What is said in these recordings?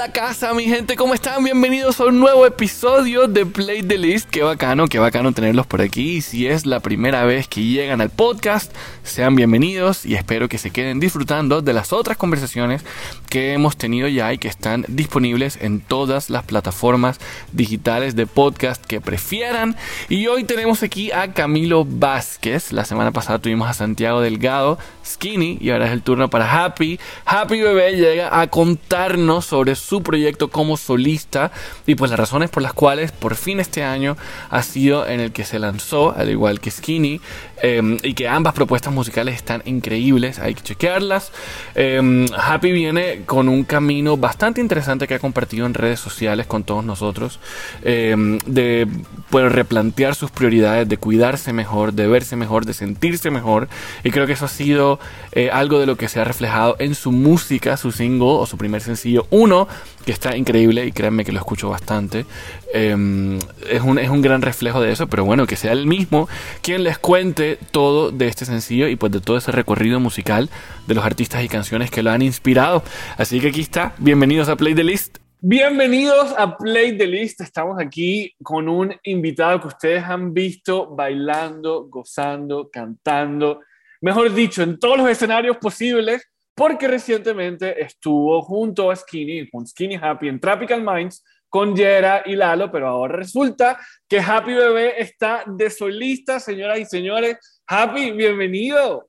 la casa, mi gente, ¿cómo están? Bienvenidos a un nuevo episodio de Play the List. Qué bacano, qué bacano tenerlos por aquí. Y si es la primera vez que llegan al podcast, sean bienvenidos y espero que se queden disfrutando de las otras conversaciones que hemos tenido ya y que están disponibles en todas las plataformas digitales de podcast que prefieran. Y hoy tenemos aquí a Camilo Vázquez. La semana pasada tuvimos a Santiago Delgado, Skinny, y ahora es el turno para Happy. Happy Bebé llega a contarnos sobre su proyecto como solista y pues las razones por las cuales por fin este año ha sido en el que se lanzó, al igual que Skinny, em, y que ambas propuestas musicales están increíbles, hay que chequearlas. Em, Happy viene con un camino bastante interesante que ha compartido en redes sociales con todos nosotros, em, de poder replantear sus prioridades, de cuidarse mejor, de verse mejor, de sentirse mejor, y creo que eso ha sido eh, algo de lo que se ha reflejado en su música, su single o su primer sencillo, uno, que está increíble y créanme que lo escucho bastante. Em, es, un, es un gran reflejo de eso, pero bueno, que sea el mismo quien les cuente todo de este sencillo y pues de todo ese recorrido musical de los artistas y canciones que lo han inspirado. Así que aquí está, bienvenidos a Play the List. Bienvenidos a Play the List. Estamos aquí con un invitado que ustedes han visto bailando, gozando, cantando, mejor dicho, en todos los escenarios posibles porque recientemente estuvo junto a Skinny, con Skinny Happy en Tropical Minds, con Yera y Lalo, pero ahora resulta que Happy Bebé está de solista, señoras y señores. Happy, bienvenido.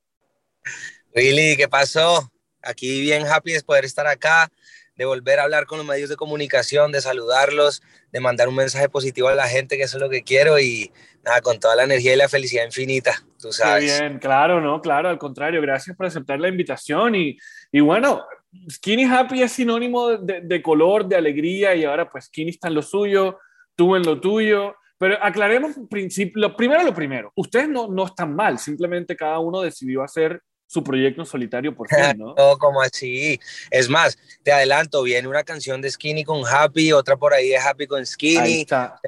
Willy, ¿qué pasó? Aquí bien happy de poder estar acá, de volver a hablar con los medios de comunicación, de saludarlos, de mandar un mensaje positivo a la gente, que eso es lo que quiero y nada, con toda la energía y la felicidad infinita, tú sabes. Qué bien, claro, no, claro, al contrario, gracias por aceptar la invitación y, y bueno, Skinny Happy es sinónimo de, de, color, de alegría y ahora pues Skinny está en lo suyo, tú en lo tuyo. Pero aclaremos principio, lo primero lo primero. Ustedes no, no están mal, simplemente cada uno decidió hacer su proyecto solitario por fin, ¿no? no, como así. Es más, te adelanto, viene una canción de Skinny con Happy, otra por ahí de Happy con Skinny. Ahí está.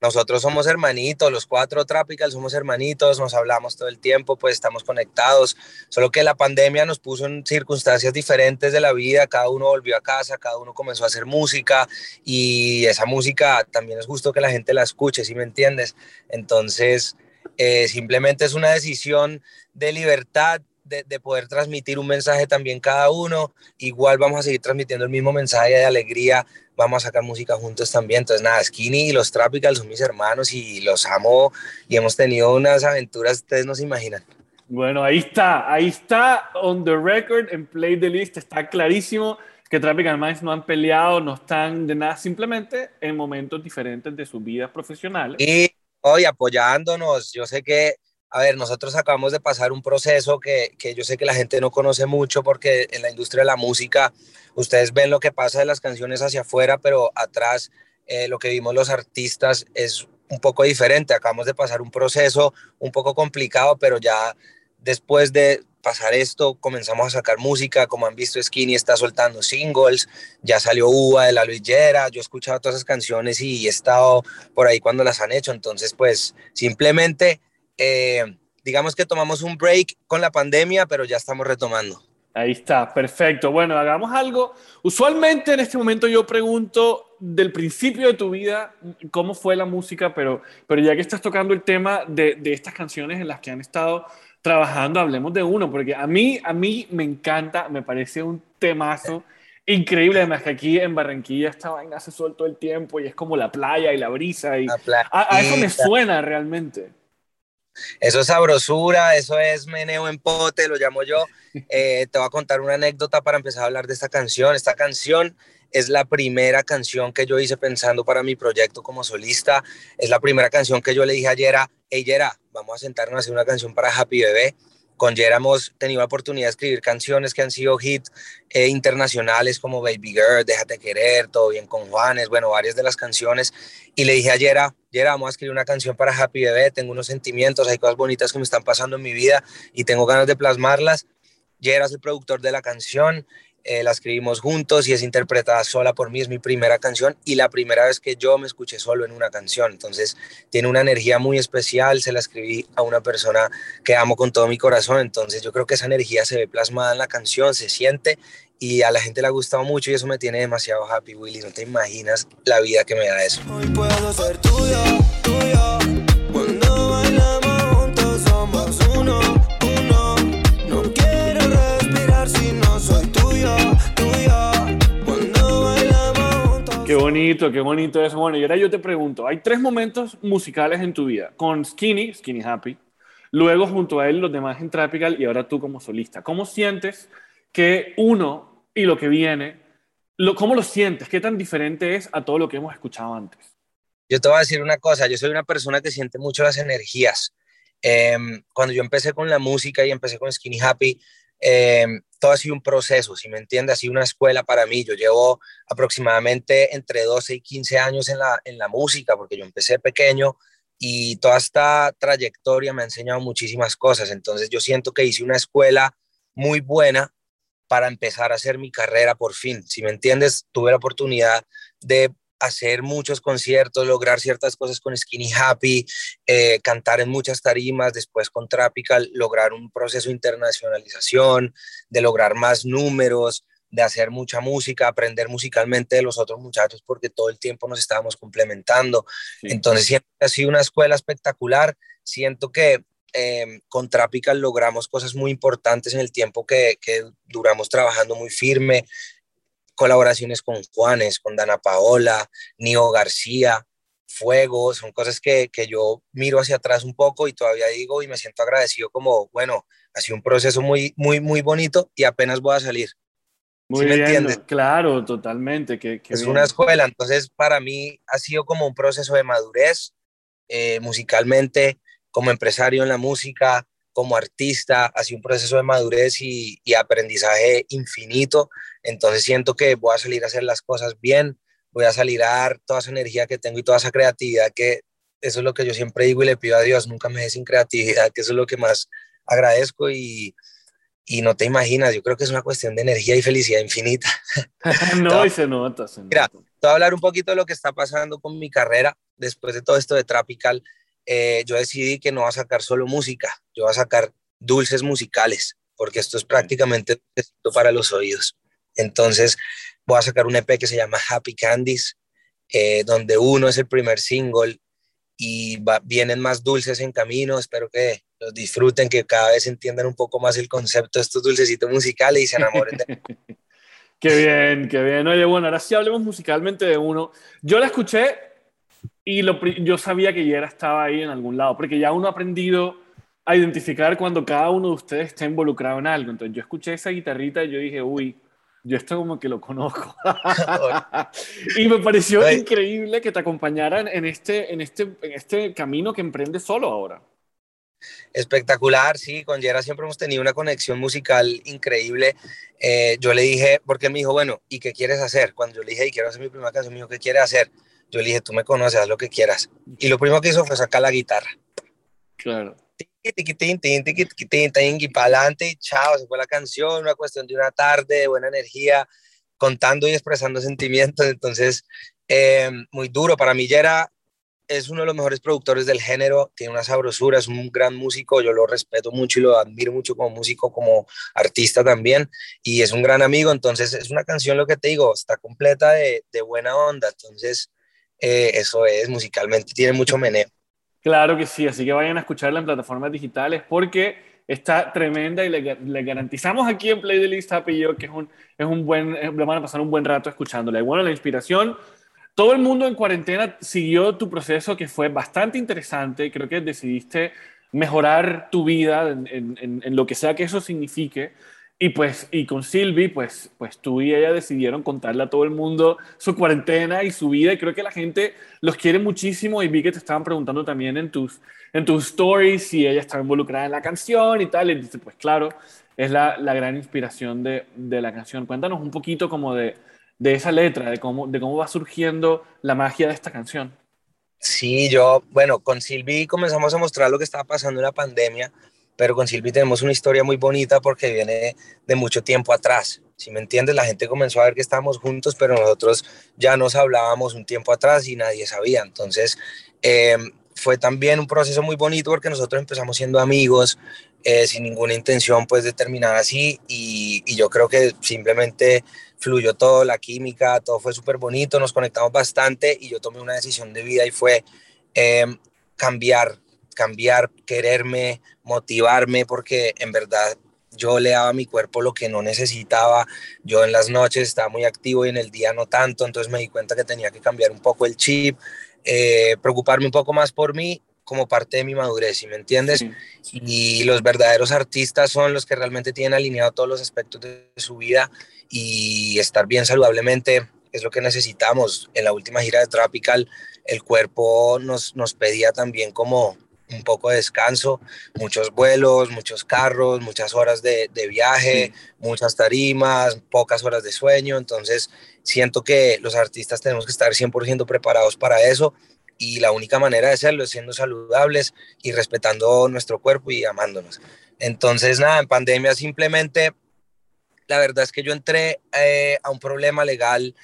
Nosotros somos hermanitos, los cuatro Tropical somos hermanitos, nos hablamos todo el tiempo, pues estamos conectados. Solo que la pandemia nos puso en circunstancias diferentes de la vida, cada uno volvió a casa, cada uno comenzó a hacer música y esa música también es justo que la gente la escuche, ¿sí me entiendes? Entonces, eh, simplemente es una decisión de libertad de, de, poder transmitir un mensaje también cada uno. Igual vamos a seguir transmitiendo el mismo mensaje de alegría, vamos a sacar música juntos también. Entonces, nada, Skinny y los Tropical son mis hermanos y los amo y hemos tenido unas aventuras, ustedes no se imaginan. Bueno, ahí está, ahí está, on the record, en Play the List, está clarísimo que Tropical Minds no han peleado, no están de nada, simplemente en momentos diferentes de sus vidas profesionales. Y hoy apoyándonos, yo sé que a ver, nosotros acabamos de pasar un proceso que, que, yo sé que la gente no conoce mucho porque en la industria de la música ustedes ven lo que pasa de las canciones hacia afuera, pero atrás eh, lo que vimos los artistas es un poco diferente. Acabamos de pasar un proceso un poco complicado, pero ya después de pasar esto comenzamos a sacar música, como han visto Skinny está soltando singles, ya salió Uva de la Luigera, yo he escuchado todas esas canciones y he estado por ahí cuando las han hecho, entonces pues simplemente eh, digamos que tomamos un break con la pandemia, pero ya estamos retomando. Ahí está, perfecto. Bueno, hagamos algo. Usualmente en este momento yo pregunto del principio de tu vida cómo fue la música, pero, pero ya que estás tocando el tema de, de estas canciones en las que han estado trabajando, hablemos de uno, porque a mí, a mí me encanta, me parece un temazo increíble, además que aquí en Barranquilla esta vaina se suelto el tiempo y es como la playa y la brisa y La a, a eso me suena realmente. Eso es sabrosura, eso es meneo en pote, lo llamo yo. Eh, te voy a contar una anécdota para empezar a hablar de esta canción. Esta canción es la primera canción que yo hice pensando para mi proyecto como solista. Es la primera canción que yo le dije a Yera, hey Yera, vamos a sentarnos a hacer una canción para Happy Bebé. Con Yera hemos tenido la oportunidad de escribir canciones que han sido hits eh, internacionales como Baby Girl, Déjate Querer, Todo Bien con Juanes, bueno, varias de las canciones. Y le dije a Yera, Yera, vamos a escribir una canción para Happy Bebé, tengo unos sentimientos, hay cosas bonitas que me están pasando en mi vida y tengo ganas de plasmarlas. Yera es el productor de la canción, eh, la escribimos juntos y es interpretada sola por mí, es mi primera canción y la primera vez que yo me escuché solo en una canción, entonces tiene una energía muy especial, se la escribí a una persona que amo con todo mi corazón, entonces yo creo que esa energía se ve plasmada en la canción, se siente y a la gente le ha gustado mucho y eso me tiene demasiado happy, Willy. No te imaginas la vida que me da eso. Hoy puedo ser tuyo, tuyo. Qué bonito, qué bonito eso. Bueno, y ahora yo te pregunto: hay tres momentos musicales en tu vida: con Skinny, Skinny Happy. Luego, junto a él, los demás en Tropical y ahora tú como solista. ¿Cómo sientes que uno y lo que viene, lo, ¿cómo lo sientes? ¿Qué tan diferente es a todo lo que hemos escuchado antes? Yo te voy a decir una cosa, yo soy una persona que siente mucho las energías. Em, cuando yo empecé con la música y empecé con Skinny Happy, em, todo ha sido un proceso, si me entiendes, ha una escuela para mí. Yo llevo aproximadamente entre 12 y 15 años en la, en la música, porque yo empecé pequeño y toda esta trayectoria me ha enseñado muchísimas cosas. Entonces yo siento que hice una escuela muy buena para empezar a hacer mi carrera por fin. Si me entiendes, tuve la oportunidad de hacer muchos conciertos, lograr ciertas cosas con Skinny Happy, eh, cantar en muchas tarimas, después con Tropical, lograr un proceso de internacionalización, de lograr más números, de hacer mucha música, aprender musicalmente de los otros muchachos, porque todo el tiempo nos estábamos complementando. Entonces, siempre ha sido una escuela espectacular. Siento que eh, con Trapical logramos cosas muy importantes en el tiempo que, duramos trabajando muy firme, colaboraciones con Juanes, con Dana Paola, Nio García, Fuego, son cosas que, yo miro hacia atrás un poco y todavía digo y me siento agradecido como, bueno, ha sido un proceso muy, muy, muy bonito y apenas voy a salir. Muy bien, claro, totalmente. Que, es una escuela, entonces para mí ha sido como un proceso de madurez eh, musicalmente, como empresario en la música, como artista, ha sido un proceso de madurez y, aprendizaje infinito. Entonces siento que voy a salir a hacer las cosas bien, voy a salir a dar toda esa energía que tengo y toda esa creatividad que eso es lo que yo siempre digo y le pido a Dios, nunca me dejes sin creatividad, que eso es lo que más agradezco y, y no te imaginas, yo creo que es una cuestión de energía y felicidad infinita. no, y se nota, se nota. Mira, te voy a hablar un poquito de lo que está pasando con mi carrera después de todo esto de Tropical. Eh, yo decidí que no va a sacar solo música, yo voy a sacar dulces musicales, porque esto es prácticamente para los oídos. Entonces voy a sacar un EP que se llama Happy Candies, eh, donde uno es el primer single y vienen más dulces en camino. Espero que los disfruten, que cada vez entiendan un poco más el concepto de estos dulcecitos musicales y se enamoren de... qué bien, qué bien. Oye, bueno, ahora sí hablemos musicalmente de uno. Yo la escuché y lo, yo sabía que Yera estaba ahí en algún lado, porque ya uno ha aprendido a identificar cuando cada uno de ustedes está involucrado en algo. Entonces yo escuché esa guitarrita y yo dije, uy, yo esto como que lo conozco. y me pareció increíble que te acompañaran en este, en, este, en este camino que emprende solo ahora. Espectacular, sí, con Yera siempre hemos tenido una conexión musical increíble. Eh, yo le dije, porque él me dijo, bueno, ¿y qué quieres hacer? Cuando yo le dije, y quiero hacer mi primera canción, me dijo, ¿qué quieres hacer? Yo le dije, tú me conoces, haz lo que quieras. Y lo primero que hizo fue sacar la guitarra. Claro. Y para adelante, chao, se fue la canción, una cuestión de una tarde, de buena energía, contando y expresando sentimientos. Entonces, eh, muy duro. Para mí, Yera es uno de los mejores productores del género, tiene una sabrosura, es un gran músico, yo lo respeto mucho y lo admiro mucho como músico, como artista también, y es un gran amigo, entonces es una canción, lo que te digo, está completa de, de buena onda, entonces eh, eso es musicalmente, tiene mucho meneo. Claro que sí, así que vayan a escucharla en plataformas digitales porque está tremenda y le, garantizamos aquí en Play the List Happy yo que es un, es un buen, le van a pasar un buen rato escuchándola. Y bueno, la inspiración, todo el mundo en cuarentena siguió tu proceso que fue bastante interesante, creo que decidiste mejorar tu vida en, en lo que sea que eso signifique. Y pues, y con Silvi, pues, pues tú y ella decidieron contarle a todo el mundo su cuarentena y su vida. Y creo que la gente los quiere muchísimo. Y vi que te estaban preguntando también en tus, en tus stories si ella estaba involucrada en la canción y tal. Y dice, pues claro, es la, la gran inspiración de, de, la canción. Cuéntanos un poquito como de, de esa letra, de cómo, de cómo va surgiendo la magia de esta canción. Sí, yo, bueno, con Silvi comenzamos a mostrar lo que estaba pasando en la pandemia pero con Silvi tenemos una historia muy bonita porque viene de mucho tiempo atrás. Si me entiendes, la gente comenzó a ver que estábamos juntos, pero nosotros ya nos hablábamos un tiempo atrás y nadie sabía. Entonces, em, fue también un proceso muy bonito porque nosotros empezamos siendo amigos, eh, sin ninguna intención pues de terminar así y, y, yo creo que simplemente fluyó todo, la química, todo fue súper bonito, nos conectamos bastante y yo tomé una decisión de vida y fue eh, cambiar, cambiar, quererme, motivarme porque en verdad yo le daba a mi cuerpo lo que no necesitaba. Yo en las noches estaba muy activo y en el día no tanto, entonces me di cuenta que tenía que cambiar un poco el chip, eh, preocuparme un poco más por mí como parte de mi madurez, ¿sí me entiendes? Y los verdaderos artistas son los que realmente tienen alineado todos los aspectos de su vida y estar bien saludablemente es lo que necesitamos. En la última gira de Tropical, el cuerpo nos, nos pedía también como un poco de descanso, muchos vuelos, muchos carros, muchas horas de, de viaje, muchas tarimas, pocas horas de sueño. Entonces, siento que los artistas tenemos que estar 100% preparados para eso y la única manera de hacerlo es siendo saludables y respetando nuestro cuerpo y amándonos. Entonces, nada, en pandemia simplemente, la verdad es que yo entré eh, a un problema legal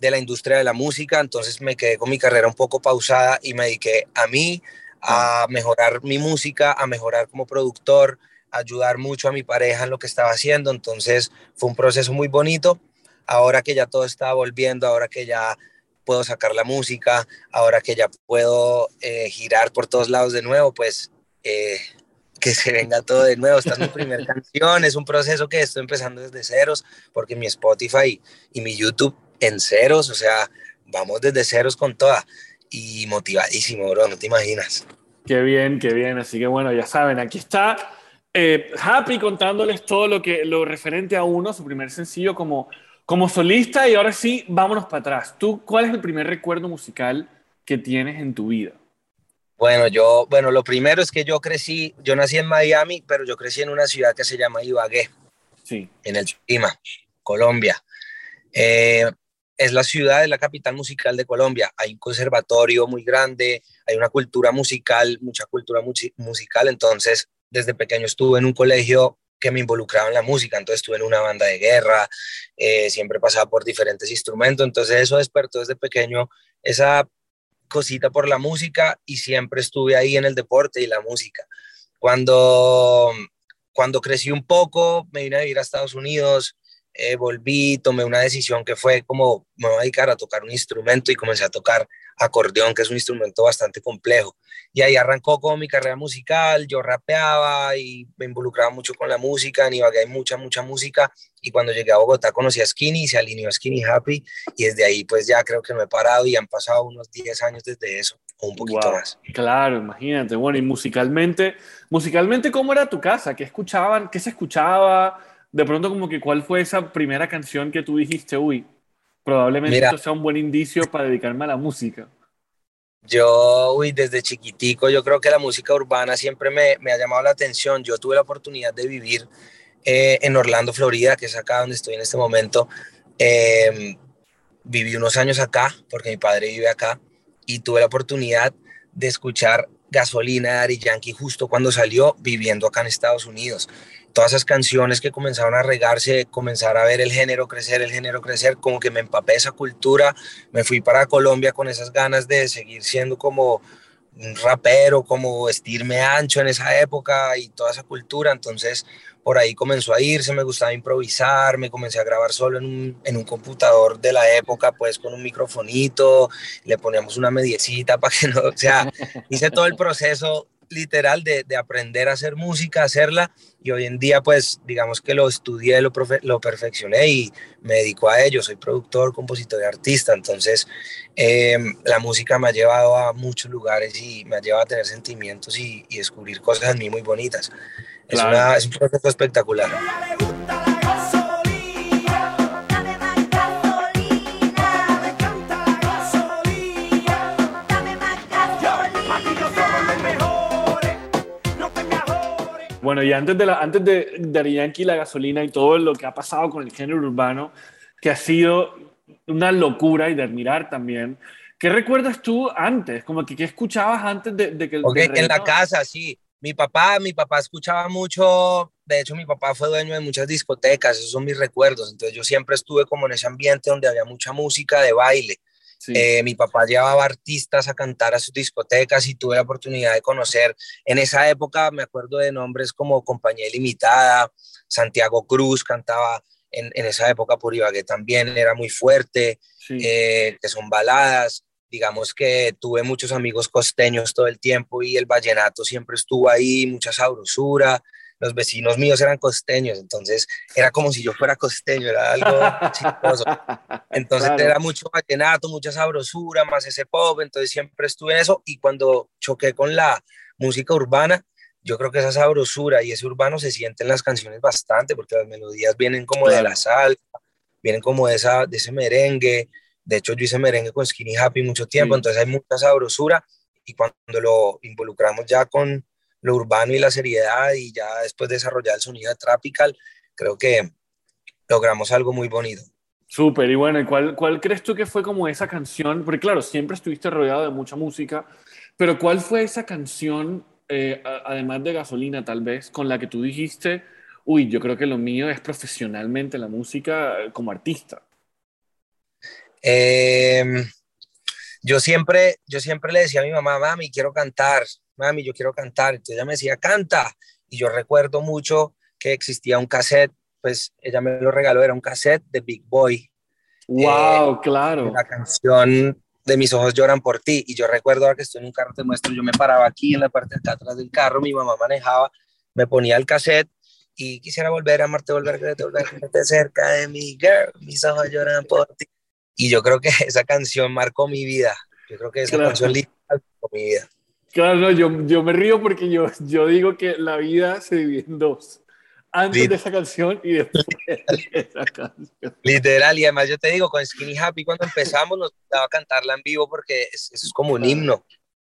de la industria de la música, entonces me quedé con mi carrera un poco pausada y me dediqué a mí, a mejorar mi música, a mejorar como productor, ayudar mucho a mi pareja en lo que estaba haciendo. Entonces fue un proceso muy bonito. Ahora que ya todo está volviendo, ahora que ya puedo sacar la música, ahora que ya puedo eh, girar por todos lados de nuevo, pues eh, que se venga todo de nuevo. Esta es mi primera canción, es un proceso que estoy empezando desde ceros, porque mi Spotify y mi YouTube en ceros, o sea, vamos desde ceros con toda y motivadísimo, bro, no te imaginas. Qué bien, qué bien. Así que bueno, ya saben, aquí está eh, Happy contándoles todo lo que lo referente a uno, su primer sencillo como, como solista. Y ahora sí, vámonos para atrás. ¿Tú cuál es el primer recuerdo musical que tienes en tu vida? Bueno, yo, bueno, lo primero es que yo crecí, yo nací en Miami, pero yo crecí en una ciudad que se llama Ibagué, sí. en el Chima, Colombia. Eh, es la ciudad, es la capital musical de Colombia. Hay un conservatorio muy grande, hay una cultura musical, mucha cultura musical. Entonces, desde pequeño estuve en un colegio que me involucraba en la música, entonces estuve en una banda de guerra, eh, siempre pasaba por diferentes instrumentos, entonces eso despertó desde pequeño esa cosita por la música y siempre estuve ahí en el deporte y la música. Cuando, cuando crecí un poco, me vine a vivir a Estados Unidos, eh, volví, tomé una decisión que fue como me voy a dedicar a tocar un instrumento y comencé a tocar acordeón, que es un instrumento bastante complejo. Y ahí arrancó como mi carrera musical, yo rapeaba y me involucraba mucho con la música, en Ibagué hay mucha, mucha música. Y cuando llegué a Bogotá conocí a Skinny, se alineó Skinny Happy y desde ahí pues ya creo que no he parado y han pasado unos 10 años desde eso, o un poquito más. Claro, imagínate. Bueno, y musicalmente, musicalmente, ¿cómo era tu casa? ¿Qué escuchaban? ¿Qué se escuchaba? De pronto como que cuál fue esa primera canción que tú dijiste, uy, probablemente esto sea un buen indicio para dedicarme a la música? Yo, uy, desde chiquitico, yo creo que la música urbana siempre me, me ha llamado la atención. Yo tuve la oportunidad de vivir eh, en Orlando, Florida, que es acá donde estoy en este momento. Em, viví unos años acá, porque mi padre vive acá, y tuve la oportunidad de escuchar Gasolina de Ari Yankee justo cuando salió, viviendo acá en Estados Unidos todas esas canciones que comenzaron a regarse, comenzar a ver el género crecer, el género crecer, como que me empapé esa cultura, me fui para Colombia con esas ganas de seguir siendo como un rapero, como vestirme ancho en esa época y toda esa cultura, entonces por ahí comenzó a irse, me gustaba improvisar, me comencé a grabar solo en un, en un computador de la época, pues con un microfonito, le poníamos una mediecita para que no, o sea, hice todo el proceso literal de, de, aprender a hacer música, hacerla, y hoy en día pues digamos que lo estudié, lo, lo perfeccioné y me dedico a ello, soy productor, compositor y artista, entonces em, la música me ha llevado a muchos lugares y me ha llevado a tener sentimientos y, y descubrir cosas en mí muy bonitas. Es, una, es un proceso espectacular. Bueno, y antes de, la, antes de, de Yankee, la gasolina y todo lo que ha pasado con el género urbano, que ha sido una locura y de admirar también. ¿Qué recuerdas tú antes? Como que, ¿Qué escuchabas antes de, de que el okay, En la casa, sí. Mi papá, mi papá escuchaba mucho, de hecho mi papá fue dueño de muchas discotecas, esos son mis recuerdos, entonces yo siempre estuve como en ese ambiente donde había mucha música de baile Eh, mi papá llevaba artistas a cantar a sus discotecas y tuve la oportunidad de conocer. En esa época me acuerdo de nombres como Compañía Ilimitada, Santiago Cruz cantaba en, esa época por Ibagué también, era muy fuerte, eh, que son baladas. Digamos que tuve muchos amigos costeños todo el tiempo y el vallenato siempre estuvo ahí, mucha sabrosura los vecinos míos eran costeños, entonces era como si yo fuera costeño, era algo chistoso. Entonces era mucho vallenato, mucha sabrosura, más ese pop, entonces siempre estuve en eso y cuando choqué con la música urbana, yo creo que esa sabrosura y ese urbano se siente en las canciones bastante porque las melodías vienen como de la salsa, vienen como de, esa, de ese merengue. De hecho, yo hice merengue con Skinny Happy mucho tiempo, entonces hay mucha sabrosura y cuando lo involucramos ya con, lo urbano y la seriedad y ya después de desarrollar el sonido tropical, creo que logramos algo muy bonito. Súper, y bueno, ¿cuál, ¿cuál crees tú que fue como esa canción? Porque claro, siempre estuviste rodeado de mucha música, pero ¿cuál fue esa canción, eh, además de gasolina tal vez, con la que tú dijiste, uy, yo creo que lo mío es profesionalmente la música eh, como artista? Em, yo, siempre, yo siempre le decía a mi mamá, mami, quiero cantar, mami, yo quiero cantar. Entonces ella me decía, canta. Y yo recuerdo mucho que existía un cassette, pues ella me lo regaló, era un cassette de Big Boy. Wow, eh, claro. La canción de Mis ojos lloran por ti. Y yo recuerdo ahora que estoy en un carro, te muestro, yo me paraba aquí en la parte de atrás del carro, mi mamá manejaba, me ponía el cassette y quisiera volver a amarte, volver volver a quererte cerca de mi girl, mis ojos lloran por ti. Y yo creo que esa canción marcó mi vida. Yo creo que esa canción marcó mi vida. Claro, yo, yo me río porque yo, yo digo que la vida se divide en dos. Antes de esa canción y después de esa canción. Literal, y además yo te digo, con Skinny Happy cuando empezamos nos gustaba cantarla en vivo porque eso es como un himno.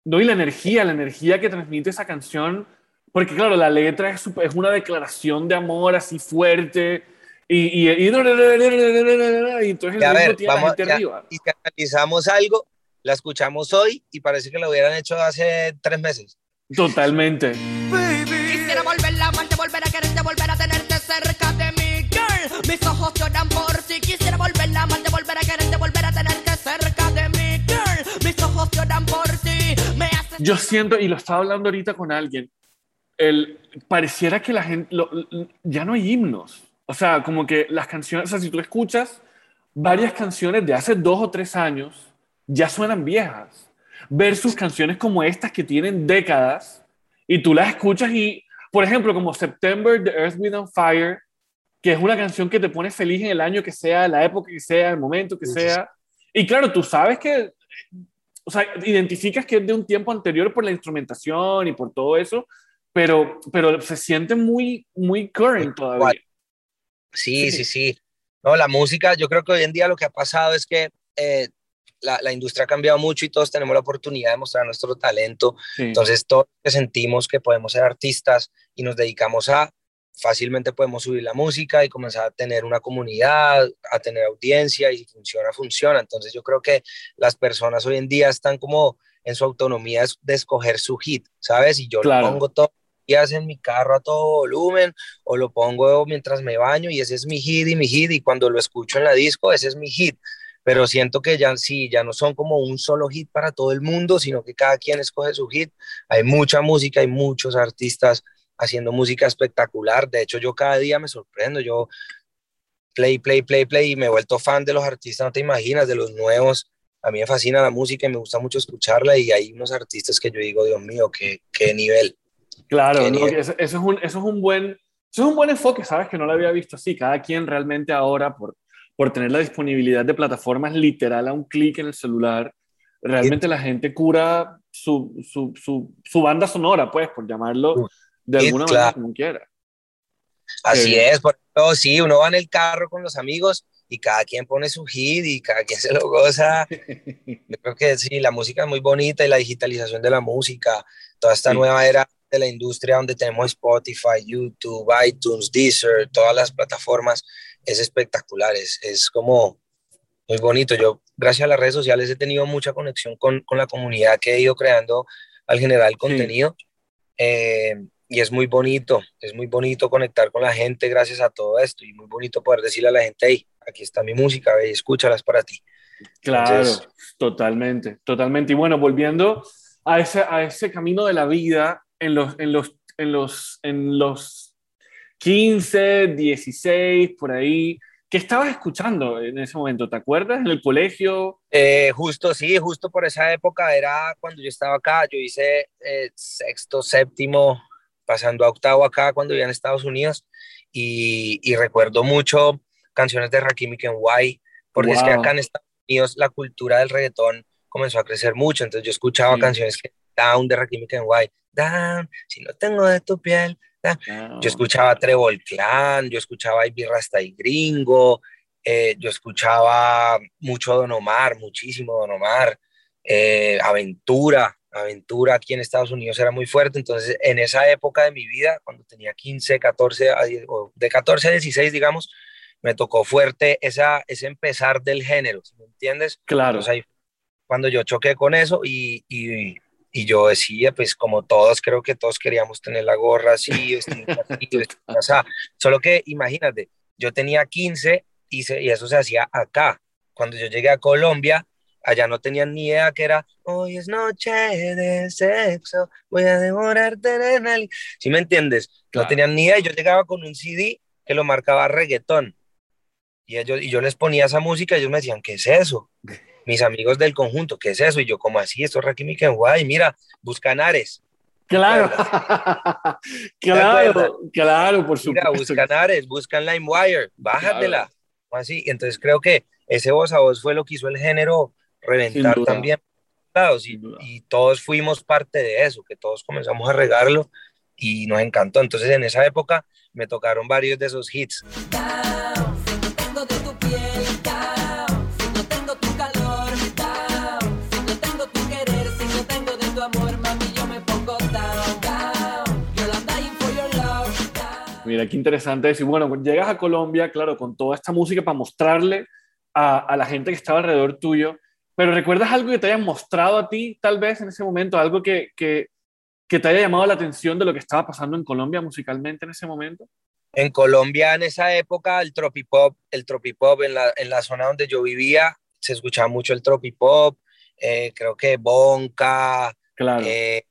No, y la energía, la energía que transmite esa canción, porque claro, la letra es, es una declaración de amor así fuerte, y, y, y, y entonces a ver, vamos, arriba. Y si analizamos algo, la escuchamos hoy y parece que lo hubieran hecho hace tres meses. Totalmente. Quisiera volver la amarte, volver a quererte, volver a tenerte cerca de mi girl. Mis ojos lloran por ti. Quisiera volver la amarte, volver a quererte, volver a tenerte cerca de mi girl. Mis ojos lloran por ti. Me Yo siento, y lo estaba hablando ahorita con alguien, el, pareciera que la gente, ya no hay himnos. O sea, como que las canciones, o sea, si tú escuchas varias canciones de hace dos o tres años, ya suenan viejas. Versus canciones como estas que tienen décadas y tú las escuchas y, por ejemplo, como September, The Earth Without Fire, que es una canción que te pone feliz en el año que sea, la época que sea, el momento que sea. Y claro, tú sabes que, o sea, identificas que es de un tiempo anterior por la instrumentación y por todo eso, pero, pero se siente muy, muy current todavía. Sí, sí, sí. No, la música, yo creo que hoy en día lo que ha pasado es que eh, la, industria ha cambiado mucho y todos tenemos la oportunidad de mostrar nuestro talento. Entonces, todos que sentimos que podemos ser artistas y nos dedicamos a, fácilmente podemos subir la música y comenzar a tener una comunidad, a tener audiencia y si funciona, funciona. Entonces, yo creo que las personas hoy en día están como en su autonomía de escoger su hit, ¿sabes? Y yo lo pongo todo días en mi carro a todo volumen o lo pongo mientras me baño y ese es mi hit y mi hit y cuando lo escucho en la disco ese es mi hit pero siento que ya sí, ya no son como un solo hit para todo el mundo, sino que cada quien escoge su hit. Hay mucha música, hay muchos artistas haciendo música espectacular. De hecho, yo cada día me sorprendo, yo play, play, play, play, y me he vuelto fan de los artistas, no te imaginas, de los nuevos. A mí me fascina la música y me gusta mucho escucharla y hay unos artistas que yo digo, Dios mío, qué, qué nivel. Claro, Eso, es un, eso, es un buen, eso es un buen enfoque, ¿sabes? Que no lo había visto así. Cada quien realmente ahora, por, por tener la disponibilidad de plataformas literal a un clic en el celular, realmente la gente cura su, su, su, su, banda sonora, pues, por llamarlo de alguna manera como quiera. Así es, por ejemplo, sí, uno va en el carro con los amigos y cada quien pone su hit y cada quien se lo goza. Yo creo que sí, la música es muy bonita y la digitalización de la música, toda esta nueva era de la industria donde tenemos Spotify, YouTube, iTunes, Deezer, todas las plataformas, es espectacular, es, es como muy bonito. Yo, gracias a las redes sociales, he tenido mucha conexión con, con la comunidad que he ido creando al generar el contenido. Eh, y es muy bonito, es muy bonito conectar con la gente gracias a todo esto y muy bonito poder decirle a la gente, hey, aquí está mi música, ve, escúchalas para ti. Claro, Entonces, totalmente, totalmente. Y bueno, volviendo a ese, a ese camino de la vida en los, en los, en los, en los 15, 16, por ahí, ¿Qué estabas escuchando en ese momento? ¿Te acuerdas? ¿En el colegio? Eh, justo, sí, justo por esa época era cuando yo estaba acá. Yo hice eh, sexto, séptimo, pasando a octavo acá cuando vivía en Estados Unidos. Y, y recuerdo mucho canciones de Rakim y Kenway, porque es que acá en Estados Unidos la cultura del reggaetón comenzó a crecer mucho. Entonces yo escuchaba canciones que Down de Rakim Kenway, Down, si no tengo de tu piel, yo escuchaba Trevor Clan, yo escuchaba Ivy Rasta y Gringo, eh, yo escuchaba mucho Don Omar, muchísimo Don Omar, eh, Aventura, Aventura aquí en Estados Unidos era muy fuerte, entonces en esa época de mi vida, cuando tenía 15, 14, de 14 a 16, digamos, me tocó fuerte esa, ese empezar del género, ¿me entiendes? Claro. cuando yo choqué con eso y, y y yo decía, pues como todos, creo que todos queríamos tener la gorra así, o sea, solo que imagínate, yo tenía 15 y, se, y eso se hacía acá. Cuando yo llegué a Colombia, allá no tenían ni idea que era, hoy es noche de sexo, voy a devorarte en el... ¿Sí me entiendes? No tenían ni idea y yo llegaba con un CD que lo marcaba reggaetón. Y, ellos, y yo les ponía esa música y ellos me decían, ¿qué es eso? mis amigos del conjunto, ¿qué es eso? Y yo, como así? Esto es Rakim y mira, buscan Ares. Claro, claro, claro, por supuesto. Mira, buscan Ares, buscan LimeWire, bájatela. Así, entonces creo que ese voz a voz fue lo que hizo el género reventar también. Y, y todos fuimos parte de eso, que todos comenzamos a regarlo y nos encantó. Entonces en esa época me tocaron varios de esos hits. Mira, qué interesante decir, bueno, llegas a Colombia, claro, con toda esta música para mostrarle a, la gente que estaba alrededor tuyo, pero ¿recuerdas algo que te haya mostrado a ti, tal vez en ese momento, algo que, que, que te haya llamado la atención de lo que estaba pasando en Colombia musicalmente en ese momento? En Colombia, en esa época, el tropipop, el tropipop en la, en la zona donde yo vivía, se escuchaba mucho el tropipop, eh, creo que Bonca, claro. Eh,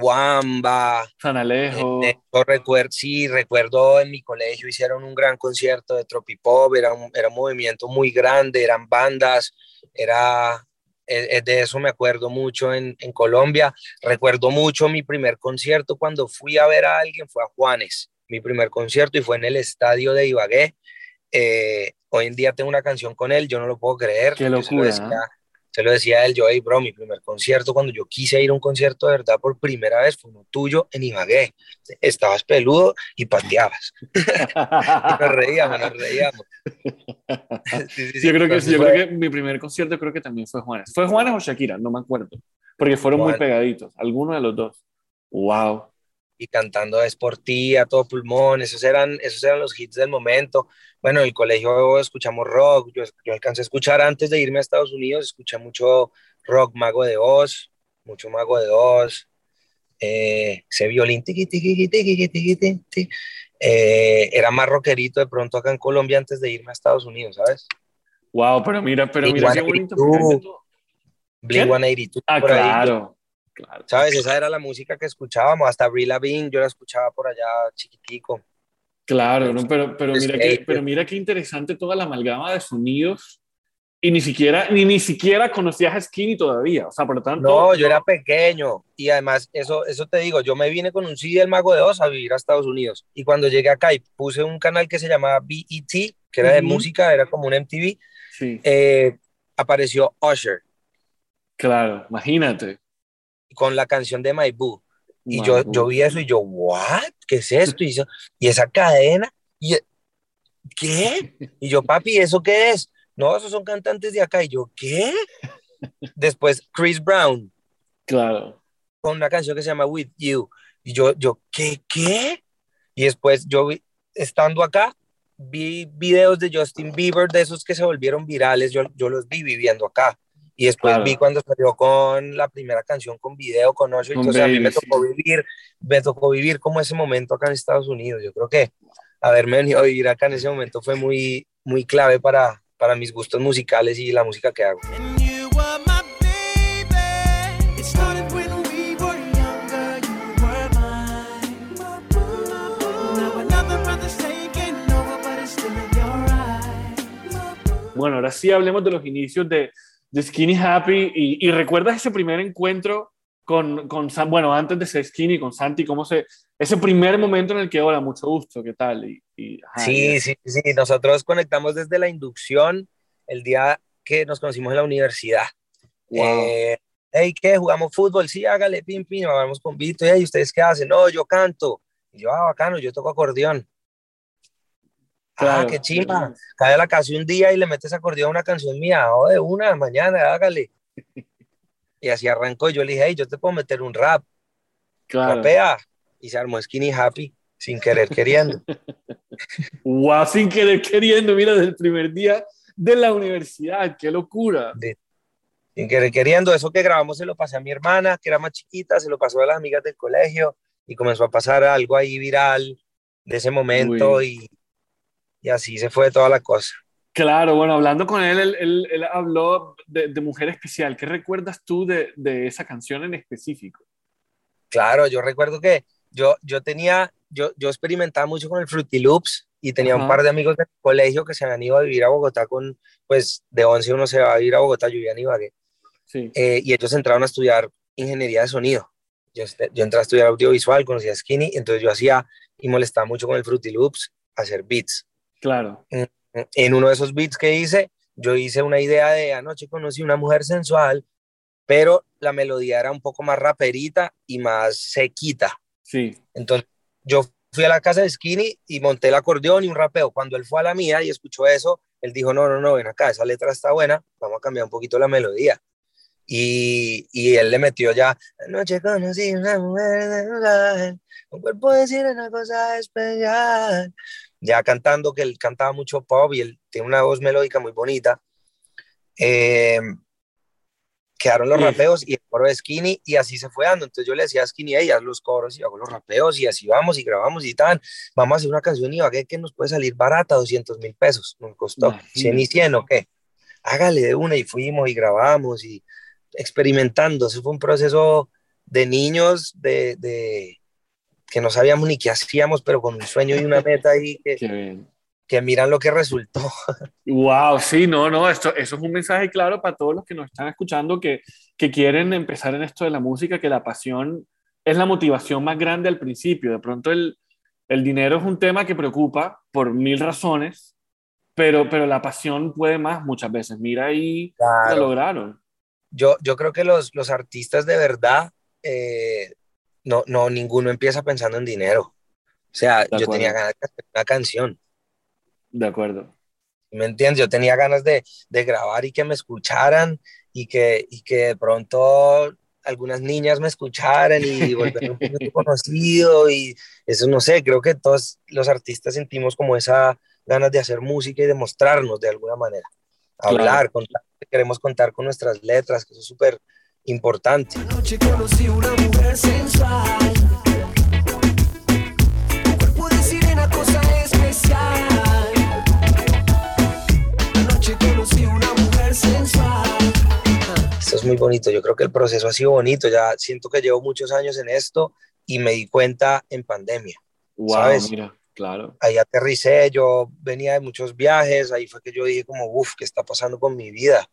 Wamba, San Alejo. Eh, recuerdo, sí, recuerdo en mi colegio hicieron un gran concierto de Tropipop, era un, era un movimiento muy grande, eran bandas, era, eh, eh, de eso me acuerdo mucho en, en, Colombia. Recuerdo mucho mi primer concierto cuando fui a ver a alguien, fue a Juanes, mi primer concierto y fue en el estadio de Ibagué. hoy en día tengo una canción con él, yo no lo puedo creer. Qué locura se lo decía él, yo, hey, bro, mi primer concierto, cuando yo quise ir a un concierto de verdad por primera vez, fue uno tuyo en Ibagué. Estabas peludo y pateabas. nos reíamos, nos reíamos. yo creo que yo creo que mi primer concierto creo que también fue Juanes. ¿Fue Juanes o Shakira? No me acuerdo. Porque fueron muy pegaditos, alguno de los dos. Wow y cantando Es por ti, a todo pulmón, esos eran, esos eran los hits del momento. Bueno, en el colegio escuchamos rock, yo, yo alcancé a escuchar antes de irme a Estados Unidos, escuché mucho rock Mago de Oz, mucho Mago de Oz, eh, ese violín, eh, era más rockerito de pronto acá en Colombia antes de irme a Estados Unidos, ¿sabes? Wow, pero mira, pero mira qué bonito. Blink 182. Ah, claro. ¿Sabes? Esa era la música que escuchábamos, hasta Brie Bean, yo la escuchaba por allá chiquitico. Claro, no, pero, pero, mira que, pero mira qué interesante toda la amalgama de sonidos y ni siquiera, ni, ni siquiera conocías a Skinny todavía, o sea, por lo tanto... No, yo era pequeño y además, eso, eso te digo, yo me vine con un CD del Mago de Oz a vivir a Estados Unidos y cuando llegué acá y puse un canal que se llamaba BET, que era de música, era como un MTV, sí. eh, apareció Usher. Claro, imagínate con la canción de My Boo. Y yo, yo vi eso y yo, ¿what? ¿Qué es esto? Y, y esa cadena, y, ¿qué? Y yo, papi, ¿eso qué es? No, esos son cantantes de acá. Y yo, ¿qué? Después Chris Brown. Claro. Con una canción que se llama With You. Y yo, yo, ¿qué? ¿Qué? Y después yo, vi, estando acá, vi videos de Justin Bieber, de esos que se volvieron virales, yo, yo los vi viviendo acá. Y después vi cuando salió con la primera canción con video, con Osho, entonces a mí me tocó vivir, me tocó vivir como ese momento acá en Estados Unidos. Yo creo que haberme venido a vivir acá en ese momento fue muy, muy clave para, para mis gustos musicales y la música que hago. Baby. Bueno, ahora sí hablemos de los inicios de, de Skinny Happy y, y recuerdas ese primer encuentro con, con Sam, bueno, antes de ser Skinny, con Santi, cómo se, ese primer momento en el que, hola, mucho gusto, ¿qué tal? Y, y, ajá, Sí, y- sí, sí, nosotros conectamos desde la inducción el día que nos conocimos en la universidad. Wow. Eh, hey, ¿qué? ¿Jugamos fútbol? Sí, hágale, pim, pim, hablamos con Vito. Hey, ¿ustedes qué hacen? No, yo canto. Y yo, ah, bacano, yo toco acordeón. Ah, Claro. qué chimba. Cae la casa un día y le metes acordeón a una canción mía. Oh, de una, mañana, hágale. Y así arrancó. Yo le dije, hey, yo te puedo meter un rap. claro. Rapea. Y se armó Skinny Happy, sin querer queriendo. Wow, sin querer queriendo, mira, desde el primer día de la universidad, qué locura. sin querer queriendo. Eso que grabamos se lo pasé a mi hermana, que era más chiquita, se lo pasó a las amigas del colegio y comenzó a pasar algo ahí viral de ese momento y, y así se fue toda la cosa. Claro, bueno, hablando con él, él, él- él habló de, de Mujer Especial. ¿Qué recuerdas tú de, de esa canción en específico? Claro, yo recuerdo que yo, yo tenía, yo, yo experimentaba mucho con el Fruity Loops y tenía Ajá. un par de amigos del colegio que se habían ido a vivir a Bogotá con, pues de 11 uno se va a vivir a Bogotá, yo vivía en Ibagué, Sí, eh, y ellos entraron a estudiar ingeniería de sonido. Yo, este- yo entré a estudiar audiovisual, conocí a Skinny, entonces yo hacía y molestaba mucho con el Fruity Loops, hacer beats. Claro. En uno de esos beats que hice, yo hice una idea de anoche conocí una mujer sensual, pero la melodía era un poco más raperita y más sequita. Sí, Entonces yo fui a la casa de Skinny y monté el acordeón y un rapeo. Cuando él fue a la mía y escuchó eso, él dijo, no, no, no, ven acá, esa letra está buena, vamos a cambiar un poquito la melodía. Y, y él le metió ya, anoche conocí una mujer sensual, un cuerpo de una cosa especial. Ya cantando, que él cantaba mucho pop y él tiene una voz melódica muy bonita. Eh, quedaron los rapeos y el coro de Skinny y así se fue dando. Entonces yo le decía a Skinny, hey, haz los coros y hago los rapeos y así vamos y grabamos y tal. Vamos a hacer una canción y Ibagué que nos puede salir barata, 200 mil pesos. Nos costó Imagínate. 100 y 100 o qué. Hágale de una y fuimos y grabamos y experimentando. Eso fue un proceso de niños de, de que no sabíamos ni qué hacíamos, pero con un sueño y una meta ahí que, bien. que miran lo que resultó. Wow, sí, no, no, esto, eso es un mensaje claro para todos los que nos están escuchando que, que quieren empezar en esto de la música, que la pasión es la motivación más grande al principio. De pronto el, el dinero es un tema que preocupa por mil razones, pero, pero la pasión puede más muchas veces. Mira ahí, lo Claro. lograron. Yo, yo creo que los, los artistas de verdad, eh, no, no, ninguno empieza pensando en dinero. O sea, yo tenía ganas de hacer una canción, De acuerdo. ¿me entiendes? Yo tenía ganas de, de grabar y que me escucharan y que, y que de pronto algunas niñas me escucharan y volverme un poquito conocido y eso no sé, creo que todos los artistas sentimos como esa ganas de hacer música y de mostrarnos de alguna manera, Claro. hablar, contar, queremos contar con nuestras letras, que eso es súper importante. Anoche conocí una mujer sensual. Cuerpo de sirena, cosa especial. Anoche conocí una mujer sensual. Esto es muy bonito, yo creo que el proceso ha sido bonito, ya siento que llevo muchos años en esto y me di cuenta en pandemia. Wow, ¿Sabes? mira, claro. Ahí aterricé, yo venía de muchos viajes, ahí fue que yo dije como, uff, ¿qué está pasando con mi vida?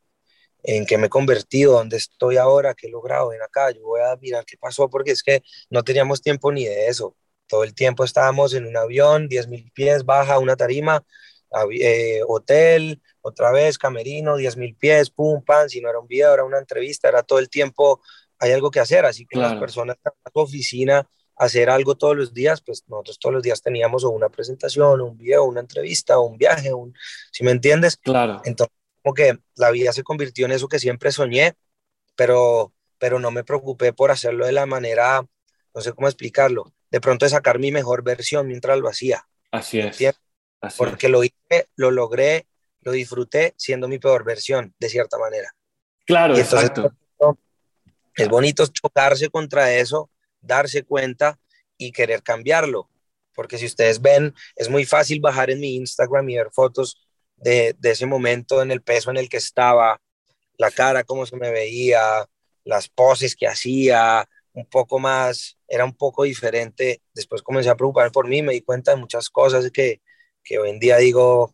¿En qué me he convertido? ¿Dónde estoy ahora? ¿Qué he logrado? Ven acá, yo voy a mirar qué pasó porque es que no teníamos tiempo ni de eso. Todo el tiempo estábamos en un avión, 10 mil pies, baja una tarima, eh, hotel, otra vez, camerino, 10 mil pies, pum, pan, si no era un video, era una entrevista, era todo el tiempo, hay algo que hacer, así que Claro. las personas que van a su oficina hacer algo todos los días, pues nosotros todos los días teníamos o una presentación, o un video, una entrevista, o un viaje, un, si me entiendes, Claro. entonces como que la vida se convirtió en eso que siempre soñé, pero, pero no me preocupé por hacerlo de la manera, no sé cómo explicarlo, de pronto de sacar mi mejor versión mientras lo hacía, Así es. Así es. porque lo hice, lo logré, lo disfruté siendo mi peor versión, de cierta manera. Claro, Y entonces exacto. es bonito chocarse contra eso, darse cuenta y querer cambiarlo. Porque si ustedes ven, es muy fácil bajar en mi Instagram y ver fotos de, ese momento en el peso en el que estaba, la cara, cómo se me veía, las poses que hacía, un poco más, era un poco diferente. Después comencé a preocuparme por mí, me di cuenta de muchas cosas que, que hoy en día digo,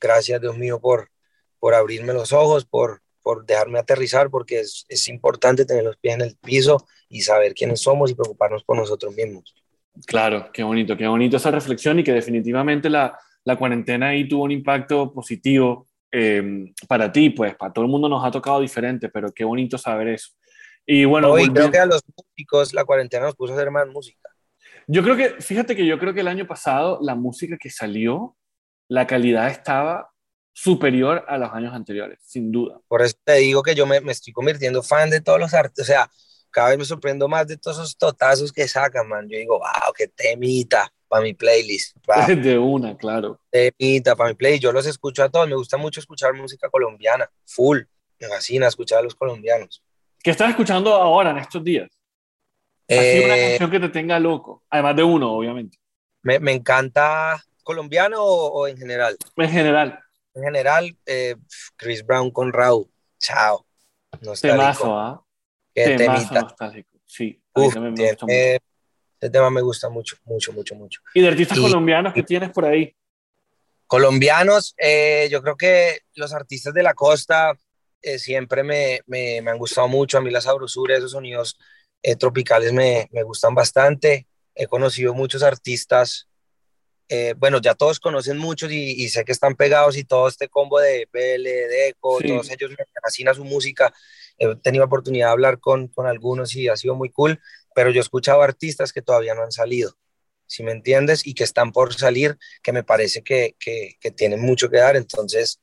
gracias Dios mío por, por abrirme los ojos, por, por dejarme aterrizar, porque es, es importante tener los pies en el piso y saber quiénes somos y preocuparnos por nosotros mismos. Claro, qué bonito, qué bonito esa reflexión y que definitivamente la, la cuarentena ahí tuvo un impacto positivo eh, para ti, pues para todo el mundo nos ha tocado diferente, pero qué bonito saber eso. Y bueno, Hoy creo que a los músicos la cuarentena nos puso a hacer más música. Yo creo que, fíjate que yo creo que el año pasado la música que salió, la calidad estaba superior a los años anteriores, sin duda. Por eso te digo que yo me, me estoy convirtiendo fan de todos los artistas, o sea, cada vez me sorprendo más de todos esos totazos que sacan, man. Yo digo, wow, qué temita para mi playlist. Wow. De una, claro. Temita para mi playlist. Yo los escucho a todos. Me gusta mucho escuchar música colombiana, full. Me fascina escuchar a los colombianos. ¿Qué estás escuchando ahora en estos días? Eh, una canción que te tenga loco. Además de uno, obviamente. me, me encanta colombiano o, o en general. En general, En general, eh, Chris Brown con Raúl. Chao. Nostálgico. temazo, ¿ah? Qué Temazo nostálgico. Sí, Uf, me tiene- ese tema me gusta mucho, mucho, mucho, mucho. ¿Y de artistas y- colombianos que tienes por ahí? Colombianos, eh, yo creo que los artistas de la costa eh, siempre me, me, me han gustado mucho. A mí la sabrosura, esos sonidos eh, tropicales me, me gustan bastante. He conocido muchos artistas, eh, bueno, ya todos conocen muchos y, y sé que están pegados y todo este combo de BL, de Eco, Sí. todos ellos me fascina su música. He tenido oportunidad de hablar con, con algunos y ha sido muy cool, pero yo he escuchado artistas que todavía no han salido, si me entiendes, y que están por salir, que me parece que, que, que tienen mucho que dar. Entonces,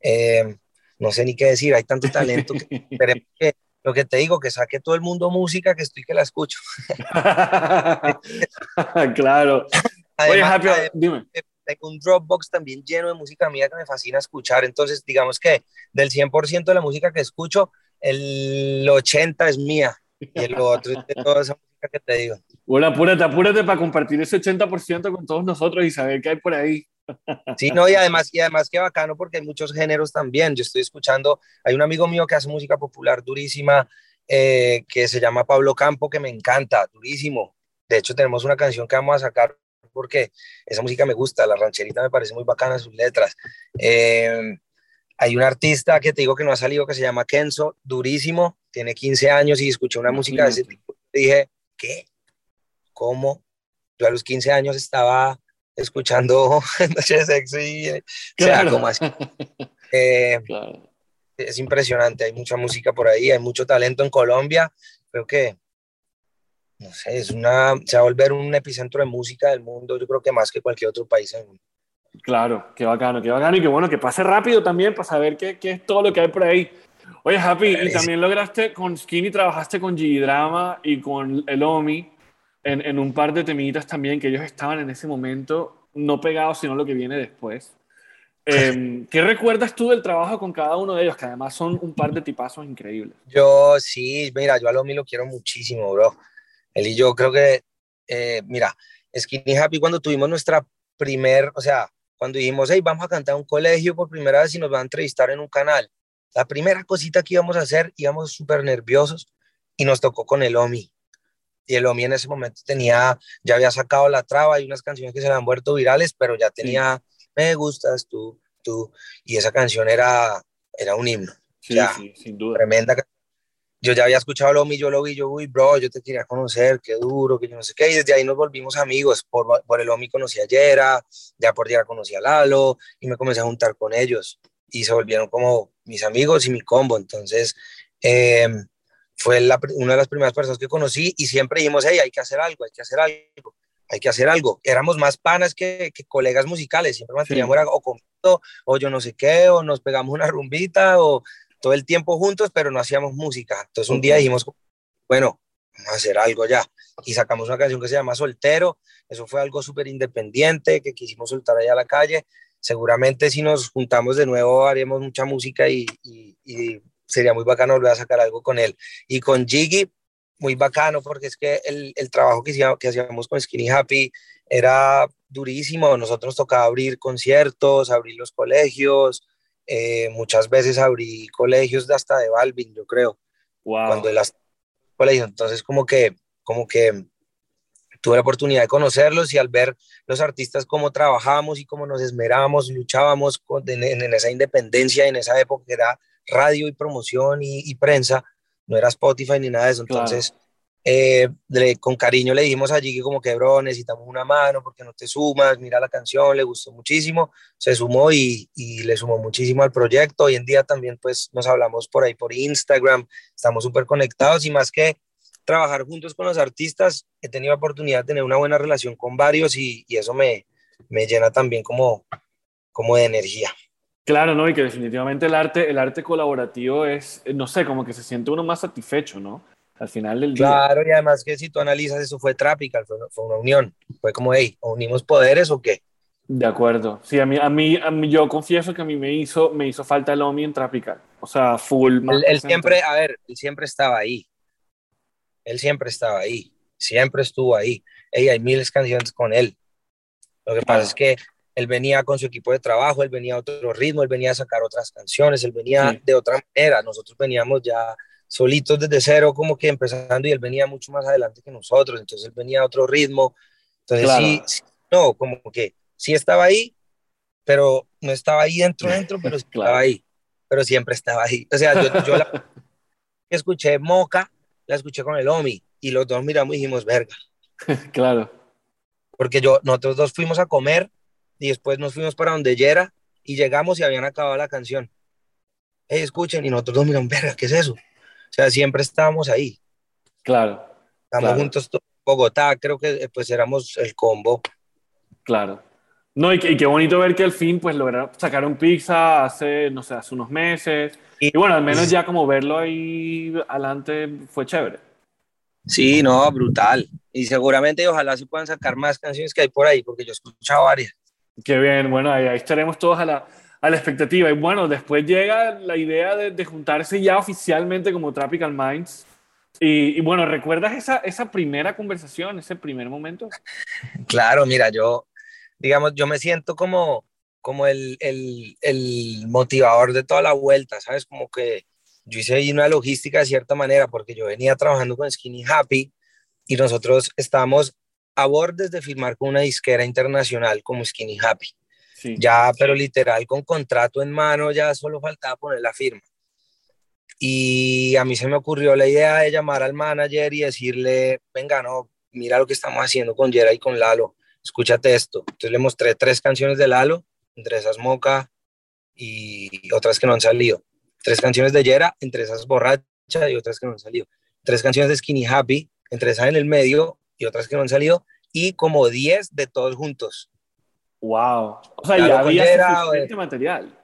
eh, no sé ni qué decir, hay tanto talento que, que lo que te digo, que saque todo el mundo música, que estoy que la escucho. claro. Oye, Además, Happy, además, dime. tengo un Dropbox también lleno de música mía que me fascina escuchar. Entonces, digamos que del 100% de la música que escucho, el 80 es mía y el otro de toda esa música que te digo. Bueno, apúrate, apúrate para compartir ese 80% con todos nosotros y saber qué hay por ahí. Sí, no, y además, y además qué bacano porque hay muchos géneros también. Yo estoy escuchando, hay un amigo mío que hace música popular durísima, eh, que se llama Pablo Campo, que me encanta, durísimo. De hecho, tenemos una canción que vamos a sacar porque esa música me gusta, la rancherita me parece muy bacana sus letras. Eh, hay un artista que te digo que no ha salido que se llama Kenzo, durísimo, tiene 15 años y escuché una música de ese tipo. Dije, ¿qué? ¿Cómo? Yo a los 15 años estaba escuchando Noche de Sexo y, o sea, como. Eh, Claro. es impresionante, hay mucha música por ahí, hay mucho talento en Colombia. Creo que, no sé, es una, se va a volver un epicentro de música del mundo, yo creo que más que cualquier otro país en el mundo. Claro, qué bacano, qué bacano y qué bueno que pase rápido también para saber qué, qué es todo lo que hay por ahí. Oye, Happy, y también lograste con Skinny, trabajaste con G-Drama y con el Omi en, en un par de temitas también que ellos estaban en ese momento no pegados, sino lo que viene después. Eh, ¿Qué recuerdas tú del trabajo con cada uno de ellos? Que además son un par de tipazos increíbles. Yo sí, mira, yo a Lomi lo quiero muchísimo, bro. Él y yo creo que, eh, mira, Skinny Happy cuando tuvimos nuestra primer, o sea, cuando dijimos, hey, vamos a cantar en un colegio por primera vez y nos van a entrevistar en un canal. La primera cosita que íbamos a hacer, íbamos súper nerviosos y nos tocó con el Omi. Y el Omi en ese momento tenía, ya había sacado la traba y unas canciones que se le han vuelto virales, pero ya tenía, me gustas tú, tú. Y esa canción era, era un himno Sí, Ya. sí, sin duda. tremenda. ca- Yo ya había escuchado a Lomi, yo lo vi, yo, uy, bro, yo te quería conocer, qué duro, que yo no sé qué, y desde ahí nos volvimos amigos. Por, por el Lomi conocí a Yera, ya por Yera conocí a Lalo, y me comencé a juntar con ellos, y se volvieron como mis amigos y mi combo. Entonces, eh, fue la una de las primeras personas que conocí, y siempre dijimos, hey, hay que hacer algo, hay que hacer algo, hay que hacer algo. Éramos más panas que, que colegas musicales, siempre manteníamos era o o yo no sé qué, o nos pegamos una rumbita, o todo el tiempo juntos, pero no hacíamos música. Entonces un día dijimos, bueno, vamos a hacer algo ya. Y sacamos una canción que se llama Soltero. Eso fue algo súper independiente que quisimos soltar allá a la calle. Seguramente si nos juntamos de nuevo haremos mucha música y, y- y sería muy bacano volver a sacar algo con él. Y con Jiggy, muy bacano porque es que el, el trabajo que, hacíamos, que hacíamos con Skinny Happy era durísimo. Nosotros tocaba abrir conciertos, abrir los colegios. Eh, muchas veces abrí colegios de hasta de Balvin, yo creo. Wow. Cuando él hasta- colegio. Entonces, como que, como que tuve la oportunidad de conocerlos y al ver los artistas cómo trabajábamos y cómo nos esmerábamos, luchábamos con- en, en esa independencia, en esa época que era radio y promoción y, y prensa, no era Spotify ni nada de eso. Claro. Eh, le- con cariño le dijimos allí que como que, bro, necesitamos una mano porque no te sumas, mira la canción, le gustó muchísimo, se sumó y, y le sumó muchísimo al proyecto. Hoy en día también pues nos hablamos por ahí por Instagram, estamos súper conectados y más que trabajar juntos con los artistas, he tenido la oportunidad de tener una buena relación con varios y, y eso me, me llena también como, como de energía. Claro, ¿no? Y que definitivamente el arte, el arte colaborativo es, no sé, como que se siente uno más satisfecho, ¿no? Al final del día. Claro, y además que si tú analizas, eso fue Tropical, fue, fue una unión, fue como, hey, ¿o unimos poderes o qué? De acuerdo. Sí, a mí, a mí, a mí, yo confieso que a mí me hizo, me hizo falta el Omi en Tropical. O sea, full. Él, él siempre, a ver, él siempre estaba ahí. Él siempre estaba ahí. Siempre estuvo ahí. Ey, hay miles de canciones con él. Lo que pasa es que él venía con su equipo de trabajo, él venía a otro ritmo, él venía a sacar otras canciones, él venía Sí. de otra manera. Nosotros veníamos ya solitos desde cero, como que empezando, y él venía mucho más adelante que nosotros. Entonces él venía a otro ritmo. Entonces Claro. sí, sí, no, como que sí estaba ahí, pero no estaba ahí dentro, dentro, pero sí Claro. estaba ahí. Pero siempre estaba ahí. O sea, yo, yo la escuché Moca, la escuché con el Omi, y los dos miramos y dijimos, verga, Claro. porque yo, nosotros dos fuimos a comer y después nos fuimos para donde Yera y llegamos y habían acabado la canción. Hey, escuchen, y nosotros dos miramos, verga, ¿qué es eso? O sea, siempre estábamos ahí, Claro. estamos Claro. juntos todos. Bogotá, creo que eh, pues éramos el combo. Claro. No, y, y qué bonito ver que al fin, pues, lograron sacar un pizza hace, no sé, hace unos meses. Y- Y bueno, al menos ya como verlo ahí adelante fue chévere. Sí, no, brutal. Y seguramente ojalá se puedan sacar más canciones que hay por ahí, porque yo he escuchado varias. Qué bien, bueno, ahí, ahí estaremos todos a la, a la expectativa. Y bueno, después llega la idea de, juntarse ya oficialmente como Tropical Minds. Y, y bueno, ¿recuerdas esa, esa primera conversación, ese primer momento? Claro, mira, yo, digamos, yo me siento como, como el, el, el motivador de toda la vuelta, ¿sabes? Como que yo hice ahí una logística de cierta manera, porque yo venía trabajando con Skinny Happy y nosotros estábamos a bordes de firmar con una disquera internacional como Skinny Happy. Ya, pero literal, con contrato en mano, ya solo faltaba poner la firma. Y a mí se me ocurrió la idea de llamar al manager y decirle, venga, no, mira lo que estamos haciendo con Yera y con Lalo, escúchate esto. Entonces le mostré tres canciones de Lalo, entre esas Moca y otras que no han salido. Tres canciones de Yera, entre esas Borracha y otras que no han salido. Tres canciones de Skinny Happy, entre esas en el medio y otras que no han salido. Y como diez de todos juntos. Wow. O sea, ya había Yera, suficiente material.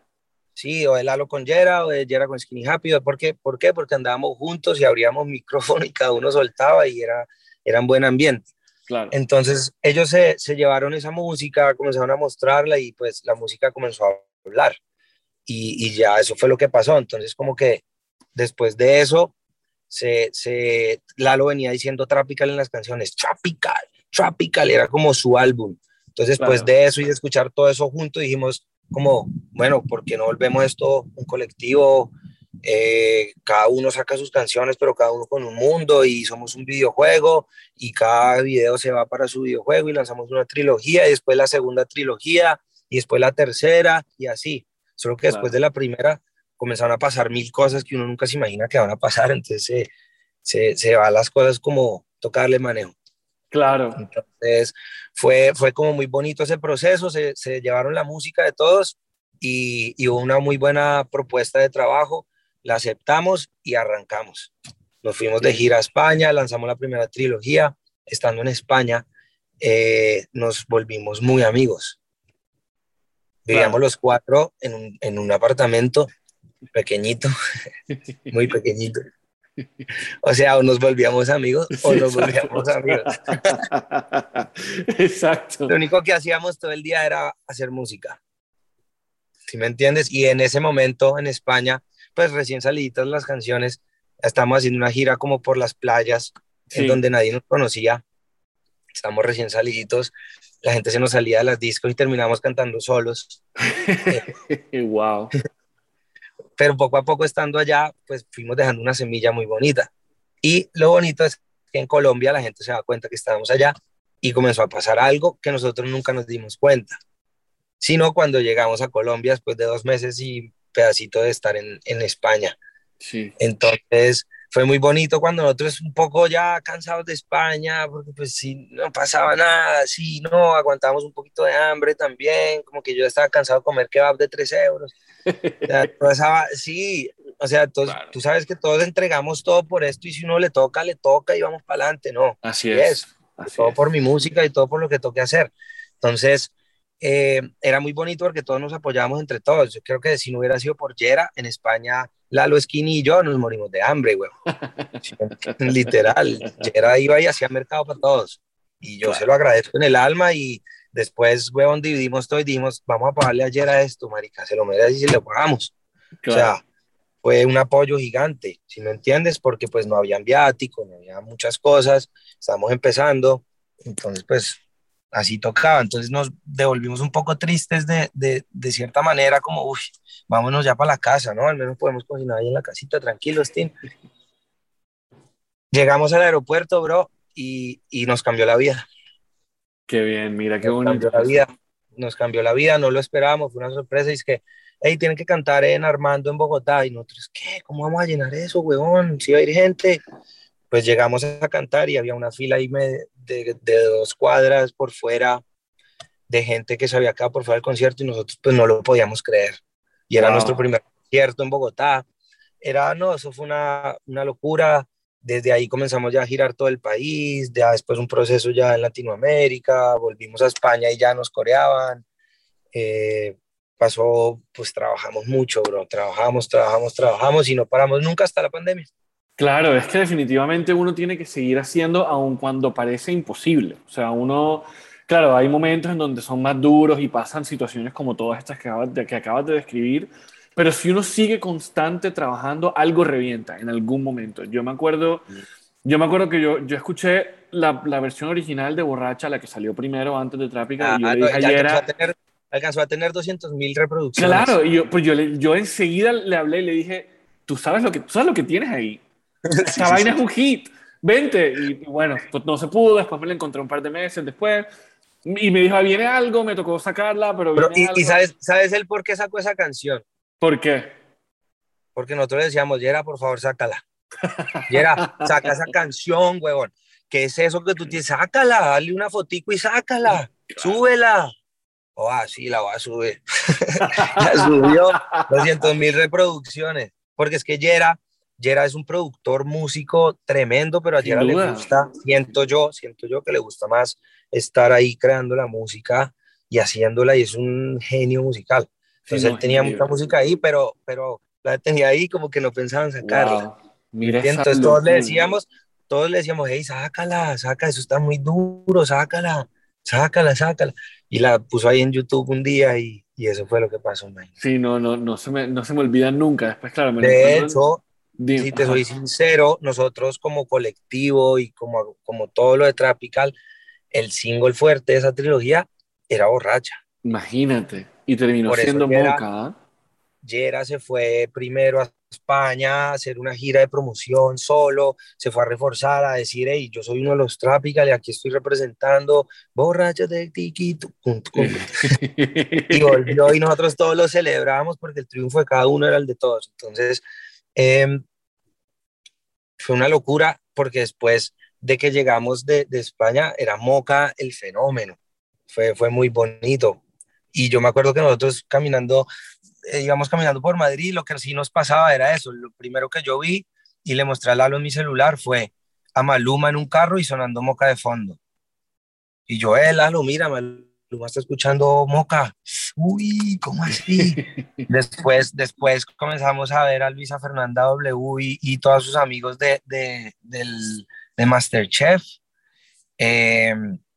Sí, o de Lalo con Yera, o de Yera con Skinny Happy. ¿Por qué? ¿Por qué? Porque andábamos juntos y abríamos micrófono y cada uno soltaba y era, era un buen ambiente. Claro. Entonces ellos se, se llevaron esa música, comenzaron a mostrarla y pues la música comenzó a hablar. Y, y ya eso fue lo que pasó. Entonces como que después de eso, se, se, Lalo venía diciendo Tropical en las canciones, Tropical, Tropical, era como su álbum. Entonces después Claro. de eso y de escuchar todo eso junto, dijimos como, bueno, ¿por qué no volvemos esto un colectivo? Eh, cada uno saca sus canciones, pero cada uno con un mundo y somos un videojuego y cada video se va para su videojuego y lanzamos una trilogía y después la segunda trilogía y después la tercera y así. Solo que después Claro. de la primera comenzaron a pasar mil cosas que uno nunca se imagina que van a pasar, entonces se, se, se van las cosas como tocarle manejo. Claro. Entonces fue, fue como muy bonito ese proceso, se, se llevaron la música de todos y, y hubo una muy buena propuesta de trabajo, la aceptamos y arrancamos. Nos fuimos de gira a España, lanzamos la primera trilogía, estando en España eh, nos volvimos muy amigos. Vivíamos Claro. los cuatro en un, en un apartamento pequeñito, muy pequeñito. O sea, o nos volvíamos amigos o Sí, nos exacto. volvíamos amigos. Exacto. Lo único que hacíamos todo el día era hacer música. ¿Sí me entiendes? Y en ese momento en España, pues recién saliditas las canciones, estamos haciendo una gira como por las playas, Sí. en donde nadie nos conocía. Estamos recién saliditos. la gente se nos salía de las discos y terminamos cantando solos. wow. Pero poco a poco estando allá, pues fuimos dejando una semilla muy bonita. Y lo bonito es que en Colombia la gente se da cuenta que estábamos allá y comenzó a pasar algo que nosotros nunca nos dimos cuenta. Sino cuando llegamos a Colombia después de dos meses y pedacito de estar en, en España. Sí. Entonces, fue muy bonito cuando nosotros un poco ya cansados de España, porque pues si no pasaba nada, sí, no, aguantábamos un poquito de hambre también, como que yo estaba cansado de comer kebab de 3 euros. O sea, sí, o sea, tú sabes que todos entregamos todo por esto y si uno le toca, le toca y vamos para adelante, ¿no? Así es. todo por mi música y todo por lo que toque hacer. Entonces, eh, era muy bonito porque todos nos apoyábamos entre todos. Yo creo que si no hubiera sido por Yera, en España, Lalo Skinny y yo nos morimos de hambre, güey. Literal. Yera iba y hacía mercado para todos. Y yo se lo agradezco en el alma y después, weón, dividimos todo y dijimos, vamos a pagarle a Yera esto, marica, se lo merece y si le pagamos. O sea, fue un apoyo gigante, si no entiendes, porque pues no había viático, no había muchas cosas, estamos empezando, entonces pues así tocaba. Entonces nos devolvimos un poco tristes de, de, de cierta manera, como, uff, vámonos ya para la casa, ¿no? Al menos podemos cocinar ahí en la casita, tranquilos, Tim. Llegamos al aeropuerto, bro, y, y, nos cambió la vida. Qué bien, mira, qué bonito. Nos cambió la vida, nos cambió la vida, no lo esperábamos, fue una sorpresa, y es que, hey, tienen que cantar en Armando en Bogotá, y nosotros, ¿qué? ¿Cómo vamos a llenar eso, huevón? Si va a ir gente pues llegamos a cantar y había una fila ahí de, de, dos cuadras por fuera de gente que se había quedado por fuera del concierto y nosotros pues no lo podíamos creer. Y era nuestro primer concierto en Bogotá. Era, no, eso fue una, una locura. Desde ahí comenzamos ya a girar todo el país, ya después un proceso ya en Latinoamérica, volvimos a España y ya nos coreaban. Eh, pasó, pues trabajamos mucho, bro, trabajamos, trabajamos, trabajamos y no paramos nunca hasta la pandemia. Claro, es que definitivamente uno tiene que seguir haciendo aun cuando parece imposible. O sea, uno, claro, hay momentos en donde son más duros y pasan situaciones como todas estas que acabas de, que acabas de describir, pero si uno sigue constante trabajando, algo revienta en algún momento. Yo me acuerdo, yo me acuerdo que yo, yo escuché la, la versión original de Borracha, la que salió primero antes de Trápica, y yo Ah, le no, dije ya ayer alcanzó, a- tener, alcanzó a tener 200 mil reproducciones. Claro, y yo, pues yo, yo enseguida le hablé y le dije, tú sabes lo que, tú sabes lo que tienes ahí. Esta vaina es un hit, vente. Y, y bueno, pues no se pudo, después me la encontré un par de meses después. Y me dijo, "Ah, viene algo, me tocó sacarla, pero Pero, viene y, algo. y sabes, ¿sabes el por qué sacó esa canción? ¿Por qué? Porque nosotros decíamos, Yera, por favor, sácala. Yera, saca esa canción, huevón. ¿Qué es eso que tú tienes? Sácala, dale una fotico y sácala. Súbela. Oh, ah, sí, la voy a subir. la subió 200 mil reproducciones. Porque es que Yera, Yera es un productor músico tremendo, pero a Sin Yera le gusta, siento yo, siento yo que le gusta más estar ahí creando la música y haciéndola y es un genio musical. Sí, Entonces no, él tenía increíble. mucha música ahí, pero, pero la tenía ahí como que no pensaban sacarla. Wow. Mira entonces todos le decíamos, todos le decíamos, hey, sácala, saca, eso está muy duro, sácala, sácala, sácala. Y la puso ahí en YouTube un día y, y eso fue lo que pasó, man. Sí, no, no, no, se me, no se me olvida nunca. Después, claro, me De hecho, Dime, si te soy sincero, nosotros como colectivo y como, como todo lo de Tropical, el single fuerte de esa trilogía era borracha. Imagínate. Y terminó Por siendo Moca. ¿ah? Yera se fue primero a España a hacer una gira de promoción solo, se fue a reforzar, a decir, hey, yo soy uno de los Tropical y aquí estoy representando borrachos de tucum". y volvió y nosotros todos lo celebramos porque el triunfo de cada uno era el de todos. Entonces, em, fue una locura porque después de que llegamos de, de España era Moca el fenómeno. Fue, fue muy bonito. Y yo me acuerdo que nosotros caminando, eh, íbamos caminando por Madrid, lo que sí nos pasaba era eso. Lo primero que yo vi y le mostré a Lalo en mi celular fue a Maluma en un carro y sonando Moca de fondo. Y yo, eh, Lalo, mira, Maluma está escuchando Moca. Uy, ¿cómo así? después, después comenzamos a ver a Luisa Fernanda W y, y todos sus amigos de, de, del, de Masterchef. Eh,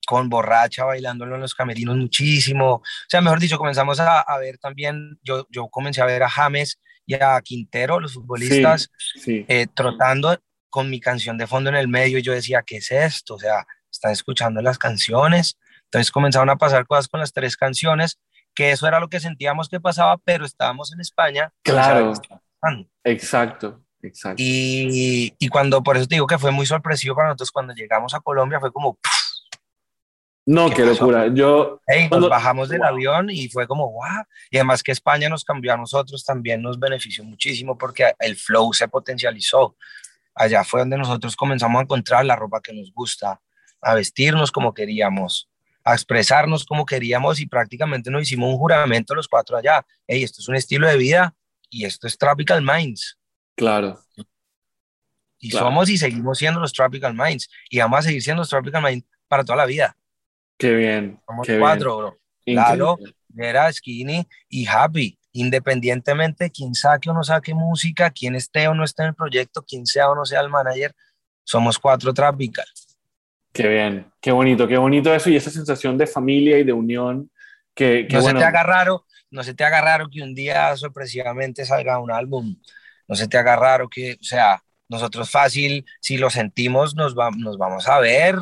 con borracha bailándolo en los camerinos muchísimo. O sea, mejor dicho, comenzamos a, a ver también, yo, yo comencé a ver a James y a Quintero, los futbolistas, Sí. eh, trotando con mi canción de fondo en el medio. Y yo decía, ¿qué es esto? O sea, están escuchando las canciones. Entonces comenzaron a pasar cosas con las tres canciones, que eso era lo que sentíamos que pasaba, pero estábamos en España. Claro, exacto, exacto. Y, y, cuando, por eso te digo que fue muy sorpresivo para nosotros cuando llegamos a Colombia, fue como... No, qué, locura. Yo nos bajamos del avión y fue como, wow. Y además que España nos cambió a nosotros también, nos benefició muchísimo porque el flow se potencializó. Allá fue donde nosotros comenzamos a encontrar la ropa que nos gusta, a vestirnos como queríamos, a expresarnos como queríamos y prácticamente nos hicimos un juramento los cuatro allá. Hey, esto es un estilo de vida y esto es Tropical Minds. Claro. Y somos y seguimos siendo los Tropical Minds y vamos a seguir siendo los Tropical Minds para toda la vida. Qué bien. Somos cuatro, bro. Lalo, Vera, Skinny y Happy. Independientemente quién saque o no saque música, quién esté o no esté en el proyecto, quién sea o no sea el manager, somos cuatro Tropical. Qué bien, qué bonito, qué bonito eso y esa sensación de familia y de unión que, no se te haga raro, no se te haga raro que un día sorpresivamente salga un álbum, no se te haga raro que, o sea, nosotros fácil, si lo sentimos, nos, nos vamos a ver,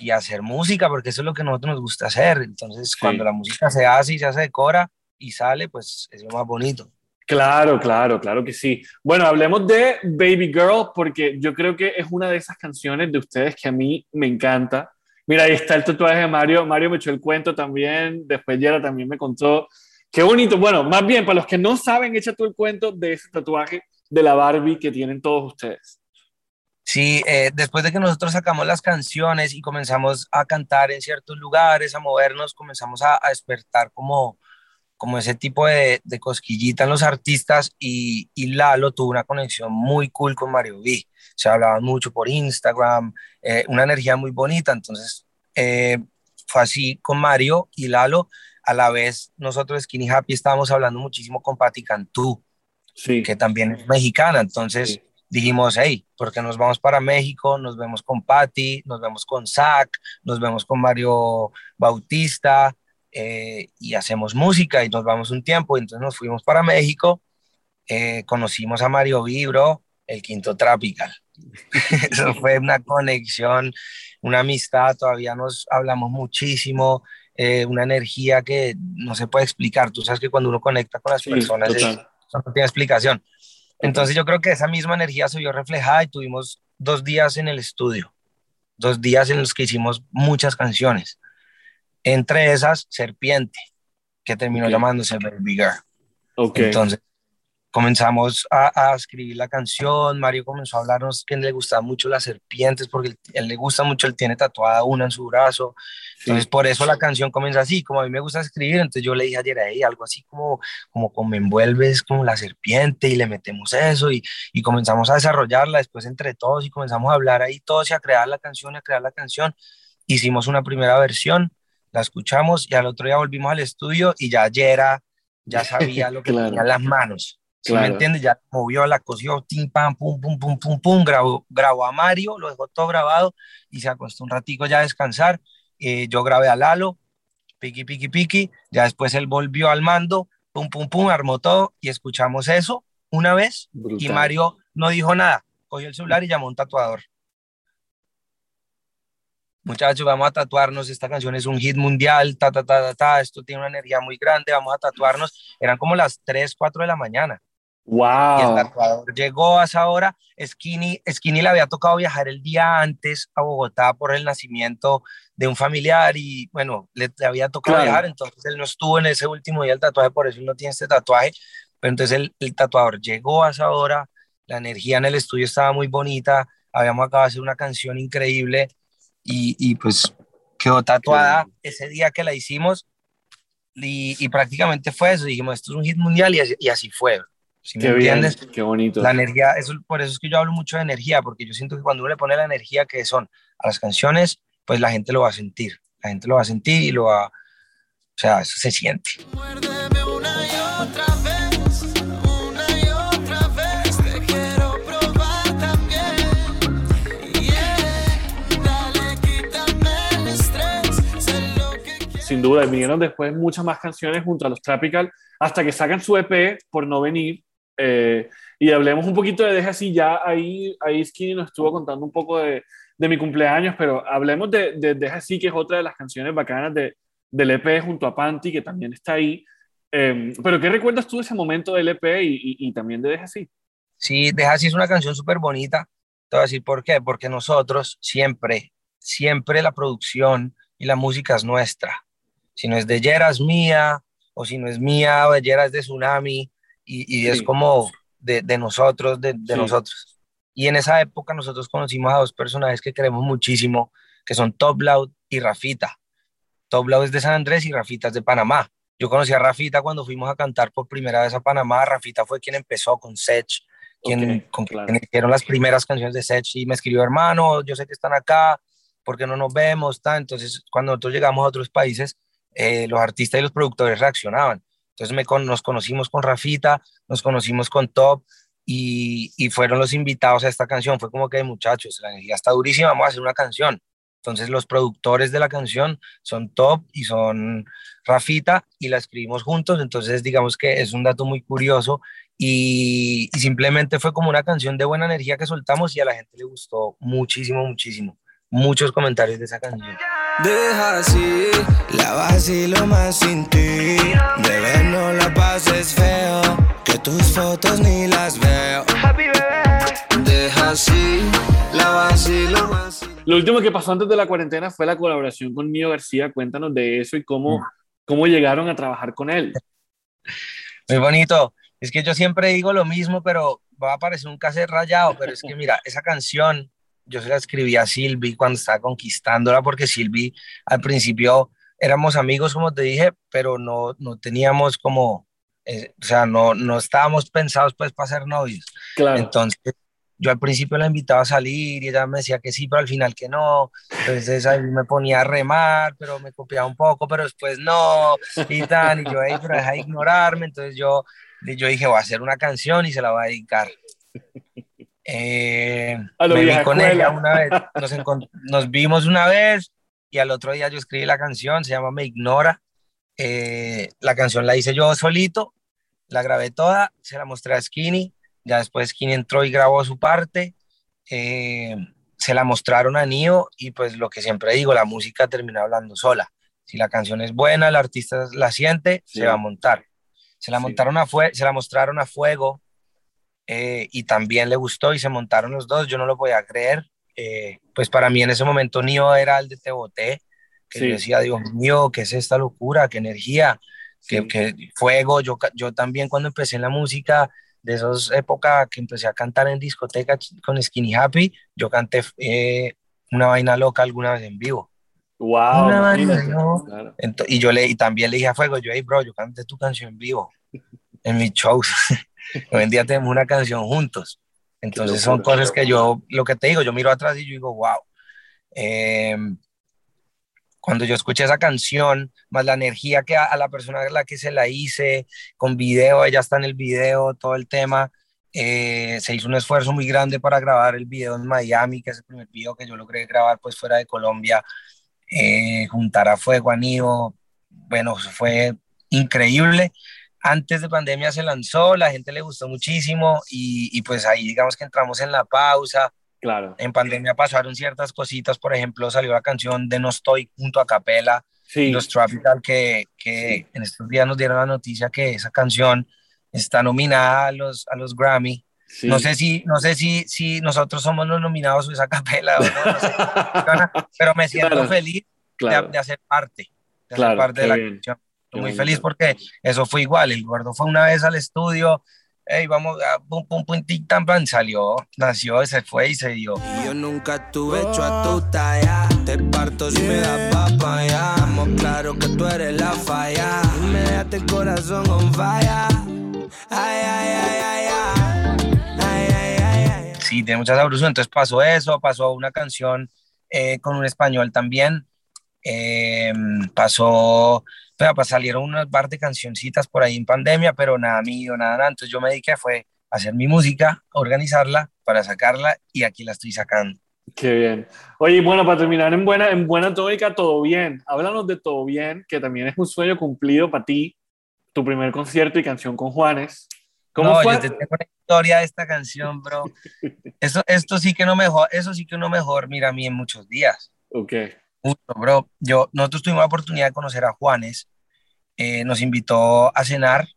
y hacer música, porque eso es lo que a nosotros nos gusta hacer. Entonces, cuando la música se hace y se hace decora y sale, pues es lo más bonito. Claro, claro, claro que sí. Bueno, hablemos de Baby Girl, porque yo creo que es una de esas canciones de ustedes que a mí me encanta. Mira, ahí está el tatuaje de Mario. Mario me echó el cuento también. Después Yera también me contó. Qué bonito. Bueno, más bien, para los que no saben, echa tú el cuento de ese tatuaje de la Barbie que tienen todos ustedes. Sí, eh, después de que nosotros sacamos las canciones y comenzamos a cantar en ciertos lugares, a movernos, comenzamos a, despertar como, como ese tipo de, de, cosquillita en los artistas y, y, Lalo tuvo una conexión muy cool con Mario V. Se hablaban mucho por Instagram, eh, una energía muy bonita, entonces eh, fue así con Mario y Lalo. A la vez, nosotros Skinny Happy estábamos hablando muchísimo con Patti Cantú, sí. que también es mexicana, entonces dijimos, hey, porque nos vamos para México, nos vemos con Patti, nos vemos con Zach, nos vemos con Mario Bautista eh, y hacemos música y nos vamos un tiempo. Entonces nos fuimos para México, eh, conocimos a Mario Vibro, el quinto Tropical. Eso fue una conexión, una amistad, todavía nos hablamos muchísimo, eh, una energía que no se puede explicar. Tú sabes que cuando uno conecta con las personas, no tiene explicación. Entonces yo creo que esa misma energía se vio reflejada y tuvimos dos días en el estudio, dos días en los que hicimos muchas canciones. Entre esas, Serpiente, que terminó llamándose Baby Girl. Okay. Entonces, comenzamos a, escribir la canción, Mario comenzó a hablarnos que le gustaban mucho las serpientes, porque él, le gusta mucho, él tiene tatuada una en su brazo, entonces por eso la canción comienza así, como a mí me gusta escribir, entonces yo le dije ayer a ella algo así como, como, como me envuelves como la serpiente y le metemos eso y, y comenzamos a desarrollarla. Después entre todos y comenzamos a hablar ahí todos y a crear la canción a crear la canción, hicimos una primera versión, la escuchamos y al otro día volvimos al estudio y ya ayer ya sabía lo que tenía en las manos ¿Sí me entiendes? Ya movió, la cosió, tim, pam, pum, pum, pum, pum, pum, grabó, grabó a Mario, lo dejó todo grabado y se acostó un ratico ya a descansar. Eh, yo grabé a Lalo, piqui, piqui, piqui, ya después él volvió al mando, pum, pum, pum, armó todo y escuchamos eso una vez y Mario no dijo nada, cogió el celular y llamó a un tatuador. Muchachos, vamos a tatuarnos, esta canción es un hit mundial, ta, ta, ta, ta, ta, esto tiene una energía muy grande, vamos a tatuarnos. Eran como las 3, 4 de la mañana. Wow. Y el tatuador llegó a esa hora. Skinny, Skinny le había tocado viajar el día antes a Bogotá por el nacimiento de un familiar y bueno, le, había tocado viajar, entonces él no estuvo en ese último día del tatuaje, por eso él no tiene este tatuaje. Pero entonces el, el tatuador llegó a esa hora, la energía en el estudio estaba muy bonita, habíamos acabado de hacer una canción increíble y, y pues quedó tatuada ese día que la hicimos y, y, prácticamente fue eso, dijimos, esto es un hit mundial y así, y así fue qué entiendes? qué bonito. La energía, eso, por eso es que yo hablo mucho de energía, porque yo siento que cuando uno le pone la energía que son a las canciones, pues la gente lo va a sentir. La gente lo va a sentir y lo va. O sea, eso se siente. Sin duda, y vinieron después muchas más canciones junto a los Tropical, hasta que sacan su EP por no venir, eh, y hablemos un poquito de Deja así, ya ahí, ahí Skinny nos estuvo contando un poco de, de mi cumpleaños, pero hablemos de, de Deja así, que es otra de las canciones bacanas de, del EP junto a Panty, que también está ahí. Em, pero ¿qué recuerdas tú de ese momento del EP y, y, también de Deja así? Sí, Deja así es una canción súper bonita. Te voy a decir por qué. Porque nosotros siempre, siempre la producción y la música es nuestra. Si no es de Yera, es mía, o si no es mía, o de Yera es de Tsunami, y, y es como de, de nosotros, de, de nosotros. Y en esa época nosotros conocimos a dos personajes que queremos muchísimo, que son Top Loud y Rafita. Top Loud es de San Andrés y Rafita es de Panamá. Yo conocí a Rafita cuando fuimos a cantar por primera vez a Panamá. Rafita fue quien empezó con Sech, quien, con quien hicieron las primeras canciones de Sech y me escribió, hermano, yo sé que están acá, porque no nos vemos? Entonces, cuando nosotros llegamos a otros países, eh, los artistas y los productores reaccionaban. Entonces me nos conocimos con Rafita, nos conocimos con Top y, y, fueron los invitados a esta canción. Fue como que, muchachos, la energía está durísima, vamos a hacer una canción. Entonces los productores de la canción son Top y son Rafita y la escribimos juntos. Entonces digamos que es un dato muy curioso y, y simplemente fue como una canción de buena energía que soltamos y a la gente le gustó muchísimo, muchísimo. Muchos comentarios de esa canción. Deja así, la vacilo más sin ti. Bebé, no la pases feo, que tus fotos ni las veo. Deja así, la vacilo más Lo último que pasó antes de la cuarentena fue la colaboración con Mío García. Cuéntanos de eso y cómo, cómo llegaron a trabajar con él. Muy bonito. Es que yo siempre digo lo mismo, pero va a parecer un cassette rayado, pero es que mira, esa canción yo se la escribí a Silvi cuando estaba conquistándola, porque Silvi al principio éramos amigos, como te dije, pero no, no teníamos como, eh, o sea, no, no estábamos pensados pues para ser novios. Claro. Entonces, yo al principio la invitaba a salir y ella me decía que sí, pero al final que no. Entonces ahí me ponía a remar, pero me copiaba un poco, pero después no, y tal, y yo, ahí, pero deja de ignorarme. Entonces yo, yo dije, voy a hacer una canción y se la voy a dedicar. Eh, me vi con ella una vez, nos, vimos una vez y al otro día yo escribí la canción, se llama Me Ignora. Eh, la canción la hice yo solito, la grabé toda, se la mostré a Skinny, ya después Skinny entró y grabó su parte, eh, se la mostraron a Nio y pues lo que siempre digo, la música termina hablando sola. Si la canción es buena, el artista la siente, se va a montar. Se la, montaron a se la mostraron a fuego eh, y también le gustó y se montaron los dos, yo no lo podía creer. Eh, pues para mí en ese momento Nio era el de Te Boté, que yo decía, Dios mío, ¿qué es esta locura? ¿Qué energía? ¿Qué, fuego? Yo, yo también cuando empecé en la música, de esas épocas que empecé a cantar en discoteca con Skinny Happy, yo canté eh, una vaina loca alguna vez en vivo. Wow. y yo le, y también le dije a Fuego, yo, hey bro, yo canté tu canción en vivo en mis shows. Hoy en día tenemos una canción juntos. Entonces son cosas que yo, lo que te digo, yo miro atrás y yo digo, wow. Em, cuando yo escuché esa canción, más la energía que a, la persona a la que se la hice, con video, ella está en el video, todo el tema, eh, se hizo un esfuerzo muy grande para grabar el video en Miami, que es el primer video que yo logré grabar pues fuera de Colombia, eh, juntar a Fuego, a Nío, bueno, fue increíble antes de pandemia se lanzó, la gente le gustó muchísimo y, pues ahí digamos que entramos en la pausa. Claro. En pandemia pasaron ciertas cositas, por ejemplo, salió la canción de No Estoy junto a Capela, sí. los Tropical, que, que en estos días nos dieron la noticia que esa canción está nominada a los, a los Grammy. No sé si, no sé si, si nosotros somos los nominados o esa capela, pero me siento feliz de, hacer parte, de hacer parte de la canción muy feliz porque eso fue igual. El gordo fue una vez al estudio, hey, vamos, a pum, pum, pum, tic, tam, salió, nació, se fue y se dio. yo nunca tuve hecho a tu talla, te parto si me das papaya. Estamos claro que tú eres la falla, y me dejaste el corazón on fire. Ay, ay, ay, ay, ay. Sí, tiene mucha sabrosura. Entonces pasó eso, pasó una canción eh, con un español también. Eh, pasó pero pues salieron unas bar de cancioncitas por ahí en pandemia, pero nada mío, nada, nada. Entonces yo me dediqué fue a hacer mi música, a organizarla para sacarla y aquí la estoy sacando. Qué bien. Oye, bueno, para terminar en buena, en buena tónica, todo bien. Háblanos de todo bien, que también es un sueño cumplido para ti, tu primer concierto y canción con Juanes. ¿Cómo no, fue? yo te tengo una historia de esta canción, bro. Eso, esto sí que no mejor, eso sí que no mejor mira a mí en muchos días. Ok. Justo, bro. Yo, nosotros tuvimos la oportunidad de conocer a Juanes. eh, nos invitó a cenar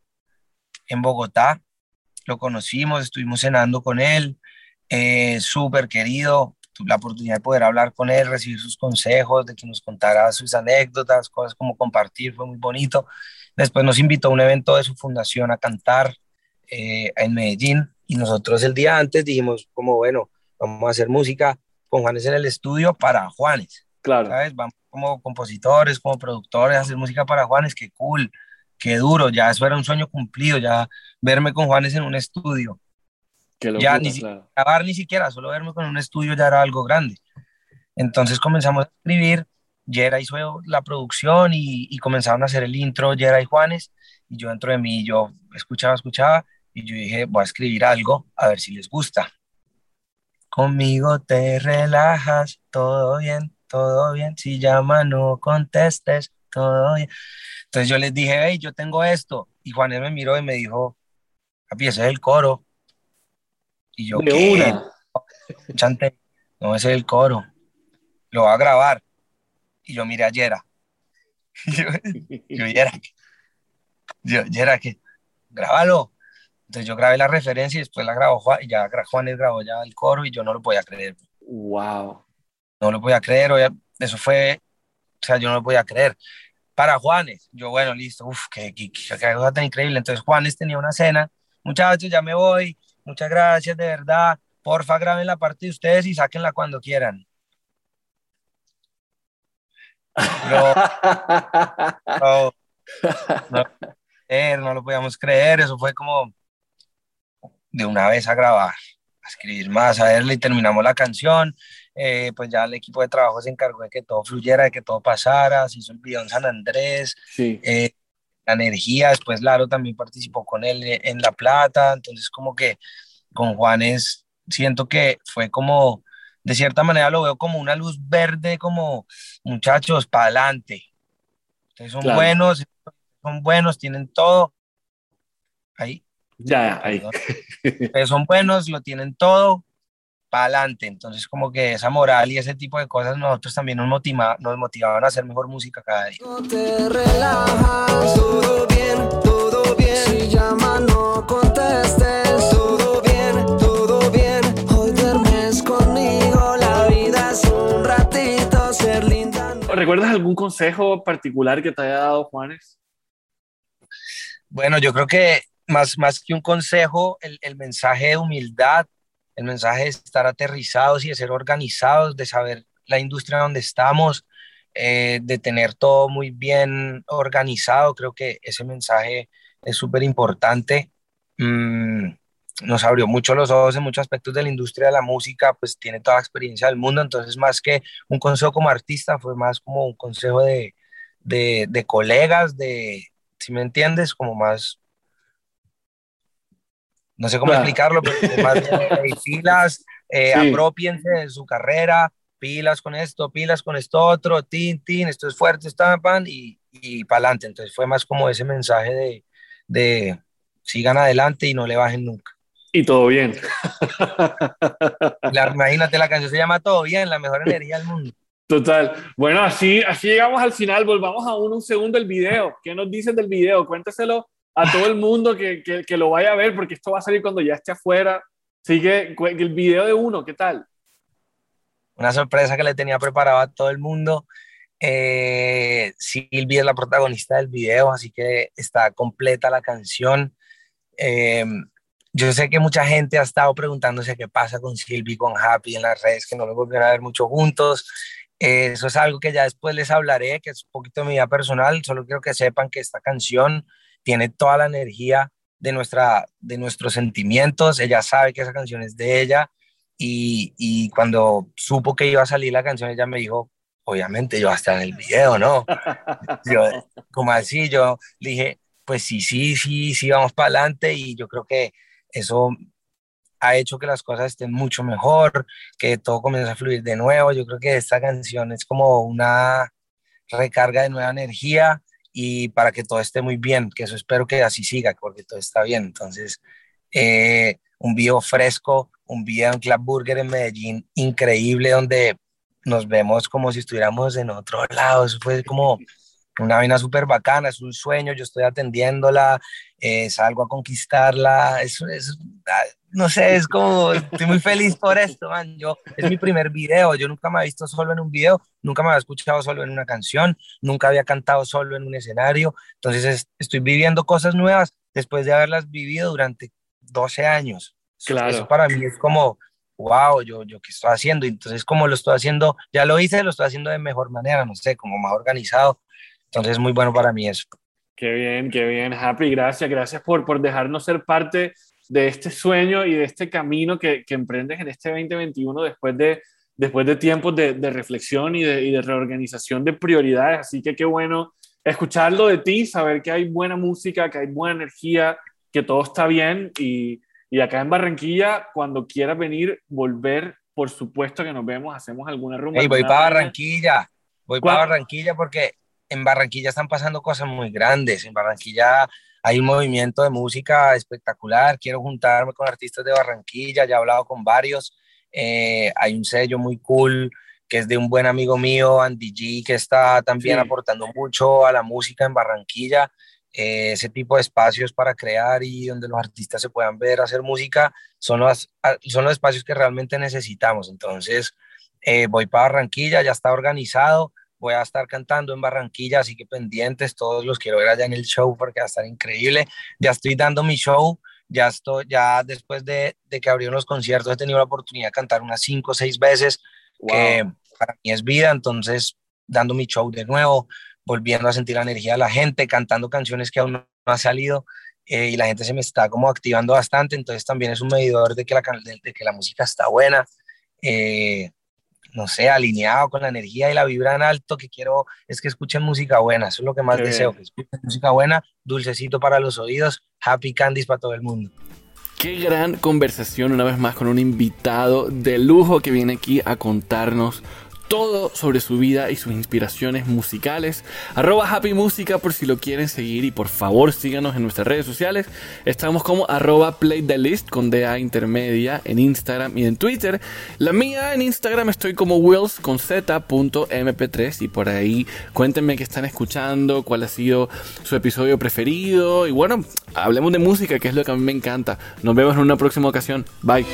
en Bogotá. Lo conocimos, estuvimos cenando con él. eh, Súper querido. Tuve la oportunidad de poder hablar con él, recibir sus consejos, de que nos contara sus anécdotas, cosas como compartir. Fue muy bonito. Después nos invitó a un evento de su fundación a cantar eh, en Medellín. Y nosotros el día antes dijimos, como bueno, vamos a hacer música con Juanes en el estudio para Juanes. Claro. ¿sabes? Vamos como compositores, como productores, a hacer música para Juanes, qué cool, qué duro, ya eso era un sueño cumplido, ya verme con Juanes en un estudio, Qué ya ni claro. grabar ni siquiera, solo verme con un estudio ya era algo grande. Entonces comenzamos a escribir, Yera hizo la producción y, y comenzaron a hacer el intro, Yera y Juanes, y yo dentro de mí, yo escuchaba, escuchaba, y yo dije, voy a escribir algo, a ver si les gusta. Conmigo te relajas, todo bien, todo bien. Si llama, no contestes, todo bien. Entonces yo les dije, hey, yo tengo esto. Y Juanes me miró y me dijo, papi, ese es el coro. Y yo, De ¿qué? una. Chante, no, ese es el coro. Lo va a grabar. Y yo miré a Yera. Y yo, yo, Yera, yo, Yera, que grábalo. Entonces yo grabé la referencia y después la grabó Juan, y ya Juanes grabó ya el coro y yo no lo podía creer. Wow. No lo podía creer. Eso fue, o sea, yo no lo podía creer. Para Juanes, yo, bueno, listo, uff, qué, qué, qué- qué cosa tan increíble. Entonces Juanes tenía una cena. Muchachos, ya me voy. Muchas gracias, de verdad. Porfa, graben la parte de ustedes y sáquenla cuando quieran. Bro, no, eh, no lo podíamos creer. Eso fue como de una vez a grabar, a escribir más, a verle y terminamos la canción. Eh, pues ya el equipo de trabajo se encargó de que todo fluyera, de que todo pasara. Se hizo el video en San Andrés. Sí. eh, la energía, después Laro también participó con él eh, en La Plata, entonces como que con Juanes siento que fue como, de cierta manera lo veo como una luz verde, como muchachos, para adelante. Ustedes son Claro. buenos, son buenos, tienen todo. Ahí, Ya, ahí. Ustedes son buenos, lo tienen todo, para adelante. Entonces como que esa moral y ese tipo de cosas nosotros también nos, motiva, nos motivaban a hacer mejor música cada día. No te relajas, todo bien, todo bien. Si llama, no contestes, todo bien, todo bien. Hoy duermes conmigo, la vida es un ratito, ser linda. no- ¿Recuerdas algún consejo particular que te haya dado Juanes? Bueno, yo creo que más, más que un consejo, el, el mensaje de humildad, el mensaje de estar aterrizados y de ser organizados, de saber la industria donde estamos, eh, de tener todo muy bien organizado, creo que ese mensaje es súper importante. Mm, nos abrió mucho los ojos en muchos aspectos de la industria de la música, pues tiene toda la experiencia del mundo, entonces más que un consejo como artista, fue más como un consejo de, de, de colegas, de, si me entiendes, como más, no sé cómo Claro. explicarlo, pero más de hey, pilas, eh, Sí. apropiense de su carrera, pilas con esto, pilas con esto otro, tin, tin, esto es fuerte, está pan, y, y para adelante. Entonces fue más como ese mensaje de, de sigan adelante y no le bajen nunca. Y todo bien. La- imagínate, la canción se llama Todo Bien, la mejor energía del mundo. Total. Bueno, así, así llegamos al final. Volvamos a un, un segundo el video. ¿Qué nos dicen del video? Cuéntaselo a todo el mundo que, que, lo vaya a ver, porque esto va a salir cuando ya esté afuera. Así que el video de uno, ¿qué tal? una sorpresa que le tenía preparado a todo el mundo. Eh, Silvia es la protagonista del video, así que está completa la canción. Eh, yo sé que mucha gente ha estado preguntándose qué pasa con Silvia y con Happy en las redes, que no lo volvieron a ver mucho juntos. Eh, eso es algo que ya después les hablaré, que es un poquito de mi vida personal. Solo quiero que sepan que esta canción tiene toda la energía de, nuestra, de nuestros sentimientos. Ella sabe que esa canción es de ella y, y cuando supo que iba a salir la canción, ella me dijo, obviamente yo voy a estar en el video, ¿no? Yo, como así, yo dije, pues sí, sí, sí, sí, vamos para adelante y yo creo que eso ha hecho que las cosas estén mucho mejor, que todo comienza a fluir de nuevo. Yo creo que esta canción es como una recarga de nueva energía y para que todo esté muy bien, que eso espero que así siga, porque todo está bien. Entonces, eh, un video fresco, un video en Club Burger en Medellín increíble donde nos vemos como si estuviéramos en otro lado. Eso fue como una vaina súper bacana, es un sueño, yo estoy atendiéndola, eh, salgo a conquistarla, eso es, ah, no sé, es como, estoy muy feliz por esto, man. Yo, es mi primer video, yo nunca me había visto solo en un video, nunca me había escuchado solo en una canción, nunca había cantado solo en un escenario, entonces estoy viviendo cosas nuevas después de haberlas vivido durante 12 años. Claro. Eso para mí es como, wow, yo, yo qué estoy haciendo, entonces como lo estoy haciendo, ya lo hice, lo estoy haciendo de mejor manera, no sé, como más organizado, entonces es muy bueno para mí eso. Qué bien, qué bien, Happy, gracias, gracias por, por dejarnos ser parte de este sueño y de este camino que, que emprendes en este 2021 después de, después de tiempos de, de reflexión y de, y de, reorganización de prioridades. Así que qué bueno escucharlo de ti, saber que hay buena música, que hay buena energía, que todo está bien y, y acá en Barranquilla, cuando quieras venir, volver, por supuesto que nos vemos, hacemos alguna rumba. Hey, voy para Barranquilla, voy para Barranquilla porque en Barranquilla están pasando cosas muy grandes. En Barranquilla hay un movimiento de música espectacular. Quiero juntarme con artistas de Barranquilla, ya he hablado con varios. Eh, hay un sello muy cool que es de un buen amigo mío, Andy G, que está también sí. aportando mucho a la música en Barranquilla. Eh, ese tipo de espacios para crear y donde los artistas se puedan ver hacer música son los, son los espacios que realmente necesitamos. Entonces, eh, voy para Barranquilla, ya está organizado voy a estar cantando en Barranquilla, así que pendientes, todos los quiero ver allá en el show porque va a estar increíble. Ya estoy dando mi show, ya estoy, ya después de, de que abrieron los conciertos he tenido la oportunidad de cantar unas cinco o seis veces, wow. que para mí es vida, entonces dando mi show de nuevo, volviendo a sentir la energía de la gente, cantando canciones que aún no han salido. Eh, y la gente se me está como activando bastante, entonces también es un medidor de que la, de, de que la música está buena. Eh, no sé, alineado con la energía y la vibra en alto, que quiero es que escuchen música buena, eso es lo que más Qué deseo, bien. que escuchen música buena, dulcecito para los oídos, happy candies para todo el mundo. Qué gran conversación una vez más con un invitado de lujo que viene aquí a contarnos todo sobre su vida y sus inspiraciones musicales. Arroba Happy Música por si lo quieren seguir y por favor síganos en nuestras redes sociales. Estamos como arroba Play con DA intermedia en Instagram y en Twitter. La mía en Instagram estoy como Wills con Z.mp3 y por ahí cuéntenme qué están escuchando, cuál ha sido su episodio preferido y bueno, hablemos de música que es lo que a mí me encanta. Nos vemos en una próxima ocasión. Bye.